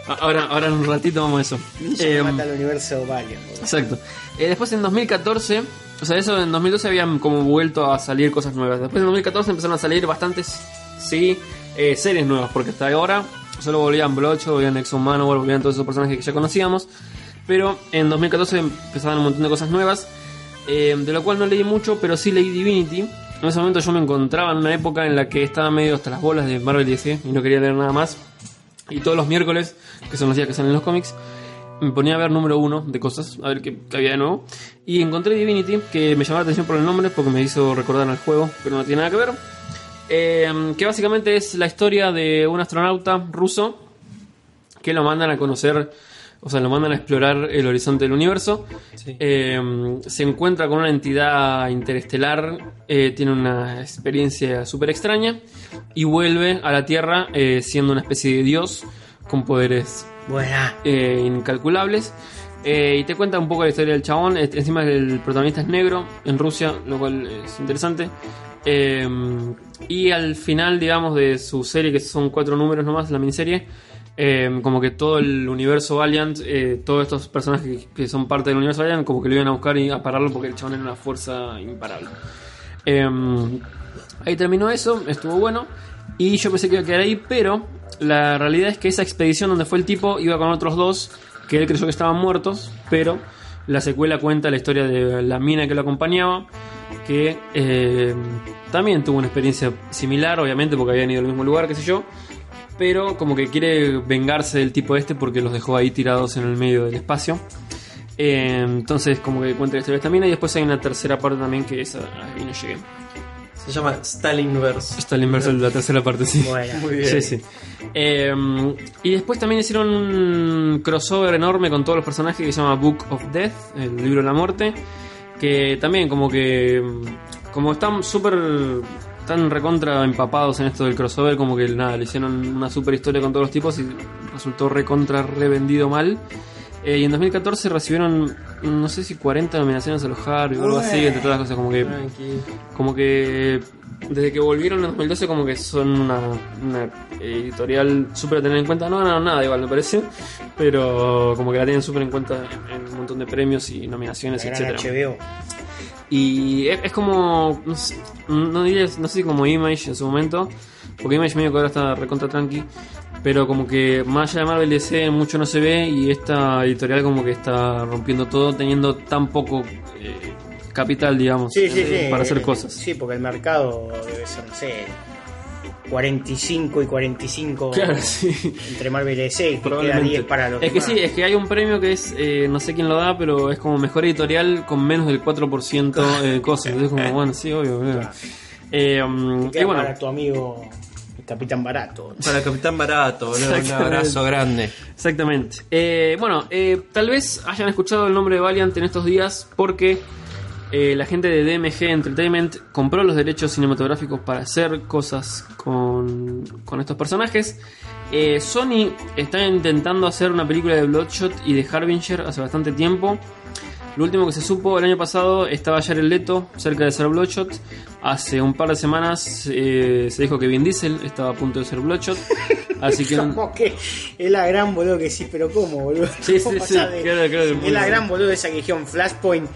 Ahora, ahora en un ratito vamos a eso. Ninja Eh, mata al universo Valiant. Exacto. Eh, después en 2014, o sea, eso en 2012 habían como vuelto a salir cosas nuevas. Después en 2014 empezaron a salir bastantes, sí, eh, series nuevas, porque hasta ahora solo volvían Bloodshot, volvían Manowar, volvían todos esos personajes que ya conocíamos. Pero en 2014 empezaban un montón de cosas nuevas, eh, de lo cual no leí mucho, pero sí leí Divinity. En ese momento yo me encontraba en una época en la que estaba medio hasta las bolas de Marvel DC y no quería leer nada más. Y todos los miércoles, que son los días que salen los cómics, me ponía a ver número uno de cosas, a ver qué, qué había de nuevo. Y encontré Divinity, que me llamó la atención por el nombre, porque me hizo recordar al juego, pero no tiene nada que ver. Eh, que básicamente es la historia de un astronauta ruso que lo mandan a conocer, o sea, lo mandan a explorar el horizonte del universo. Sí. Eh, se encuentra con una entidad interestelar, eh, tiene una experiencia súper extraña y vuelve a la Tierra eh, siendo una especie de dios con poderes Buena. incalculables. Y te cuenta un poco la historia del chabón. Eh, Encima el protagonista es negro en Rusia, lo cual es interesante. Y al final, digamos, de su serie, que son cuatro números nomás, la miniserie, eh, como que todo el universo Valiant, eh, todos estos personajes que, son parte del universo Valiant, como que lo iban a buscar y a pararlo porque el chabón era una fuerza imparable. Eh, ahí terminó eso, estuvo bueno. Y yo pensé que iba a quedar ahí, pero la realidad es que esa expedición donde fue el tipo iba con otros dos que él creyó que estaban muertos, pero la secuela cuenta la historia de la mina que lo acompañaba, que eh, también tuvo una experiencia similar, obviamente, porque habían ido al mismo lugar, qué sé yo, pero como que quiere vengarse del tipo este porque los dejó ahí tirados en el medio del espacio. Eh, entonces, como que cuenta la historia de esta mina, y después hay una tercera parte también que esa ahí no llegué. Se llama Stalinverse. De la tercera parte, sí. Bueno. Muy bien. Sí, sí. Eh, y después también hicieron un crossover enorme con todos los personajes que se llama Book of Death, el libro de la muerte. Que también como que... Como están súper... Están recontra empapados en esto del crossover, como que nada, le hicieron una super historia con todos los tipos y resultó recontra revendido mal. Eh, y en 2014 recibieron, no sé si 40 nominaciones a los Harvey o algo así, entre todas las cosas, como que como que desde que volvieron en 2012 como que son una, una editorial súper a tener en cuenta no ganaron nada igual me parece pero como que la tienen súper en cuenta en, en un montón de premios y nominaciones etcétera HBO. Y es, es como no sé, no diría no sé si como Image en su momento porque Image medio que ahora está recontra tranqui pero como que más allá de Marvel DC mucho no se ve y esta editorial como que está rompiendo todo teniendo tan poco eh, capital digamos Sí, sí, eh, sí. para hacer cosas Sí, porque el mercado debe ser, no sé, 45 y 45 Claro, sí. entre Marvel y DC, y que queda Probablemente. 10 para los es que demás. sí, es que hay un premio que es, eh, no sé quién lo da, pero es como mejor editorial con menos del 4% de cosas. Entonces, como, bueno, sí, obvio. obvio. Eh, um, Queda y bueno, para tu amigo el Capitán Barato. Para Capitán Barato, boludo, un abrazo grande. exactamente. Eh, bueno, eh, tal vez hayan escuchado el nombre de Valiant en estos días porque eh, la gente de DMG Entertainment compró los derechos cinematográficos para hacer cosas con, con estos personajes. Eh, Sony está intentando hacer una película de Bloodshot y de Harbinger hace bastante tiempo. Lo último que se supo el año pasado estaba Jared Leto cerca de ser Bloodshot. Hace un par de semanas eh, se dijo que Vin Diesel estaba a punto de ser Bloodshot. Así que Como que es la gran boludo que sí, pero ¿cómo, boludo? Sí, ¿Cómo sí, sí, de- claro, claro, es la gran boludo esa que dijeron Flashpoint,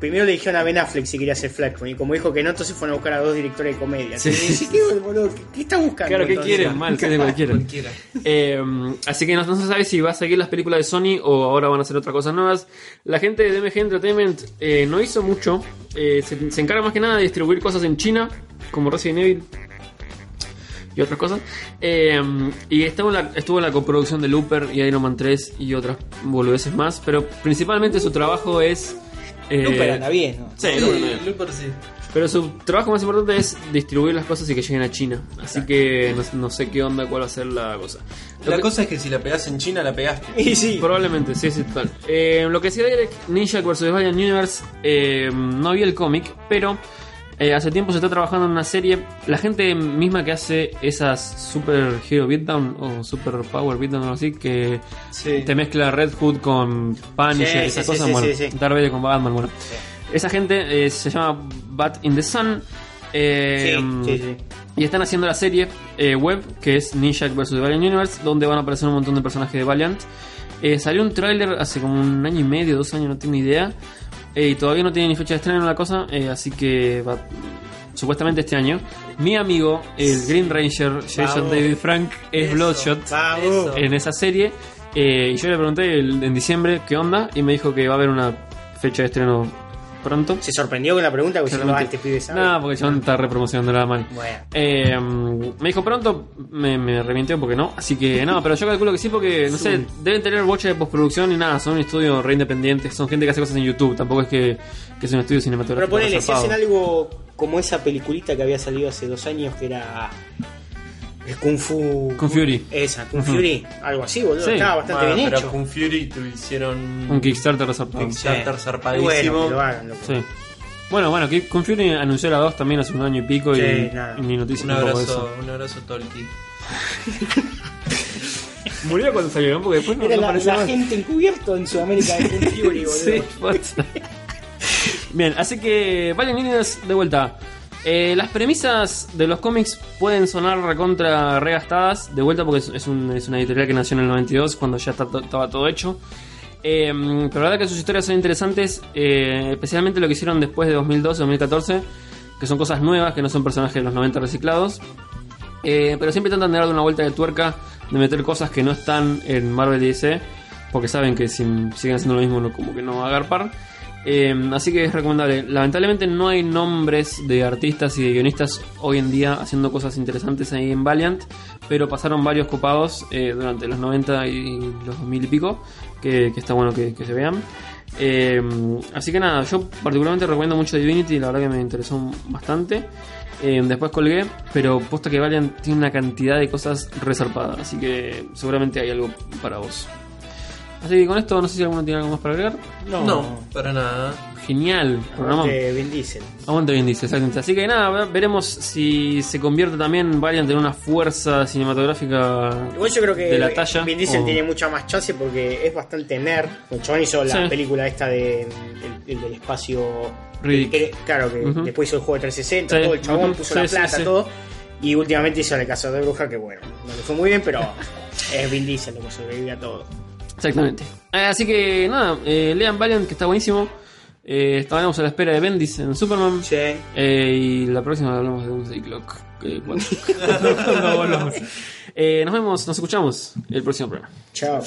primero le dijeron a Ben Affleck si quería hacer Flashpoint. Y como dijo que no, entonces fueron a buscar a dos directores de comedia. Sí. ¿qué, boludo? ¿Qué, qué está buscando? Claro, quieren? Mal, ¿qué de cualquiera. Cualquiera. Eh, así que no, no se sabe si va a seguir las películas de Sony o ahora van a hacer otras cosas nuevas. La gente de DMG Entertainment eh, no hizo mucho. Eh, se, se encarga más que nada de distribuir cosas en China, como Resident Evil y otras cosas. Eh, y estuvo en, la, estuvo en la coproducción de Looper y Iron Man 3 y otras boludeces más. Pero principalmente su trabajo es. Eh, Looper anda bien, ¿no? Sí, Sí, Looper bien. Looper sí. Pero su trabajo más importante es distribuir las cosas y que lleguen a China. Así que no, no sé qué onda, cuál va a ser la cosa. Lo La que- cosa es que si la pegás en China, la pegaste. Y sí. Probablemente, sí, sí, total. Eh, lo que decía Derek, Ninja vs. Valiant Universe, eh, no vi el cómic, pero eh, hace tiempo se está trabajando en una serie. La gente misma que hace esas Super Hero Beatdown o Super Power Beatdown o algo así, que Sí. te mezcla Red Hood con Punisher, Sí, esas sí, cosas, bueno. Darth Vader con Batman, bueno. Esa gente eh, se llama Bat in the Sun. eh, sí. y están haciendo la serie eh, web que es Ninja vs. Valiant Universe, donde van a aparecer un montón de personajes de Valiant. Salió un tráiler hace como un año y medio, dos años, no tengo idea. Eh, y todavía no tiene ni fecha de estreno la cosa, eh, así que va supuestamente este año. Mi amigo, el Green Ranger, Jason. David Frank, es Eso. Bloodshot Vamos. En esa serie. Eh, y yo le pregunté el- en diciembre qué onda, y me dijo que va a haber una fecha de estreno pronto. Se sorprendió con la pregunta porque si no, ah, este pibe sabe. No, porque John está repromocionándola mal. Bueno. Eh, me dijo pronto, me, me remintió porque no. Así que no, pero yo calculo que sí porque, no sé, deben tener bocha de postproducción y nada, son un estudio re independiente, son gente que hace cosas en YouTube, tampoco es que, que es un estudio Pero cinematográfico. ponele, si hacen algo como esa peliculita que había salido hace dos años que era. El Kung Fu. Kung Fury. Esa, Kung Fury. Algo así, boludo. Sí. Estaba bastante Bueno, bien pero hecho. con Fury tu hicieron Un Kickstarter resarpado. Kickstarter zarpadísimo. Bueno, que lo hagan, loco. Sí. Bueno, bueno, Kung Fury anunció la 2 también hace un año y pico Sí, y, nada. y ni noticia Un abrazo, un abrazo Tolkien. Murió cuando salió, ¿no? porque después no, Era no la, apareció la más. gente encubierto en Sudamérica de Kung Fury, boludo. Sí. Bien, así que Valiant Universe de vuelta. Eh, las premisas de los cómics pueden sonar recontra regastadas, de vuelta porque es, es un- es una editorial que nació en el 92, cuando ya está estaba todo hecho. Eh, pero la verdad que sus historias son interesantes, eh, especialmente lo que hicieron después de 2012-2014, que son cosas nuevas, que no son personajes de los 90 reciclados. Eh, pero siempre intentan darle una vuelta de tuerca de meter cosas que no están en Marvel DC, porque saben que si siguen haciendo lo mismo, como que no va a agarpar. Eh, así que es recomendable. Lamentablemente no hay nombres de artistas y de guionistas hoy en día haciendo cosas interesantes ahí en Valiant, pero pasaron varios copados eh, durante los 90 y los 2000 y pico, que, está bueno que, se vean. Eh, así que nada, yo particularmente recomiendo mucho Divinity, la verdad que me interesó bastante. Eh, después colgué, pero posta que Valiant tiene una cantidad de cosas resarpadas, así que seguramente hay algo para vos. Así que con esto no sé si alguno tiene algo más para agregar. No, para nada. Genial, programa. De Vin Diesel. Aguante bien dice, exactamente. Así que nada, ve- veremos si se convierte también Valiant en una fuerza cinematográfica Igual yo creo que de la talla. Vin Diesel o- tiene mucha más chance porque es bastante nerd. El chabón hizo la Sí. película esta de el, el del espacio. Que- claro, que después hizo el juego de 360, Sí, todo, el chabón puso sí, la plata, sí. todo. Y últimamente hizo la casa de bruja, que bueno, no le fue muy bien, pero es Vin Diesel lo que sobrevive a todo. Exactamente. Eh, así que nada, eh, lean Valiant, que está buenísimo. Eh, estaremos a la espera de Bendis en Superman. Sí. Eh, y la próxima hablamos de un Clock. que cuando- cuando volvamos. Eh, nos vemos, nos escuchamos el próximo programa. Chao.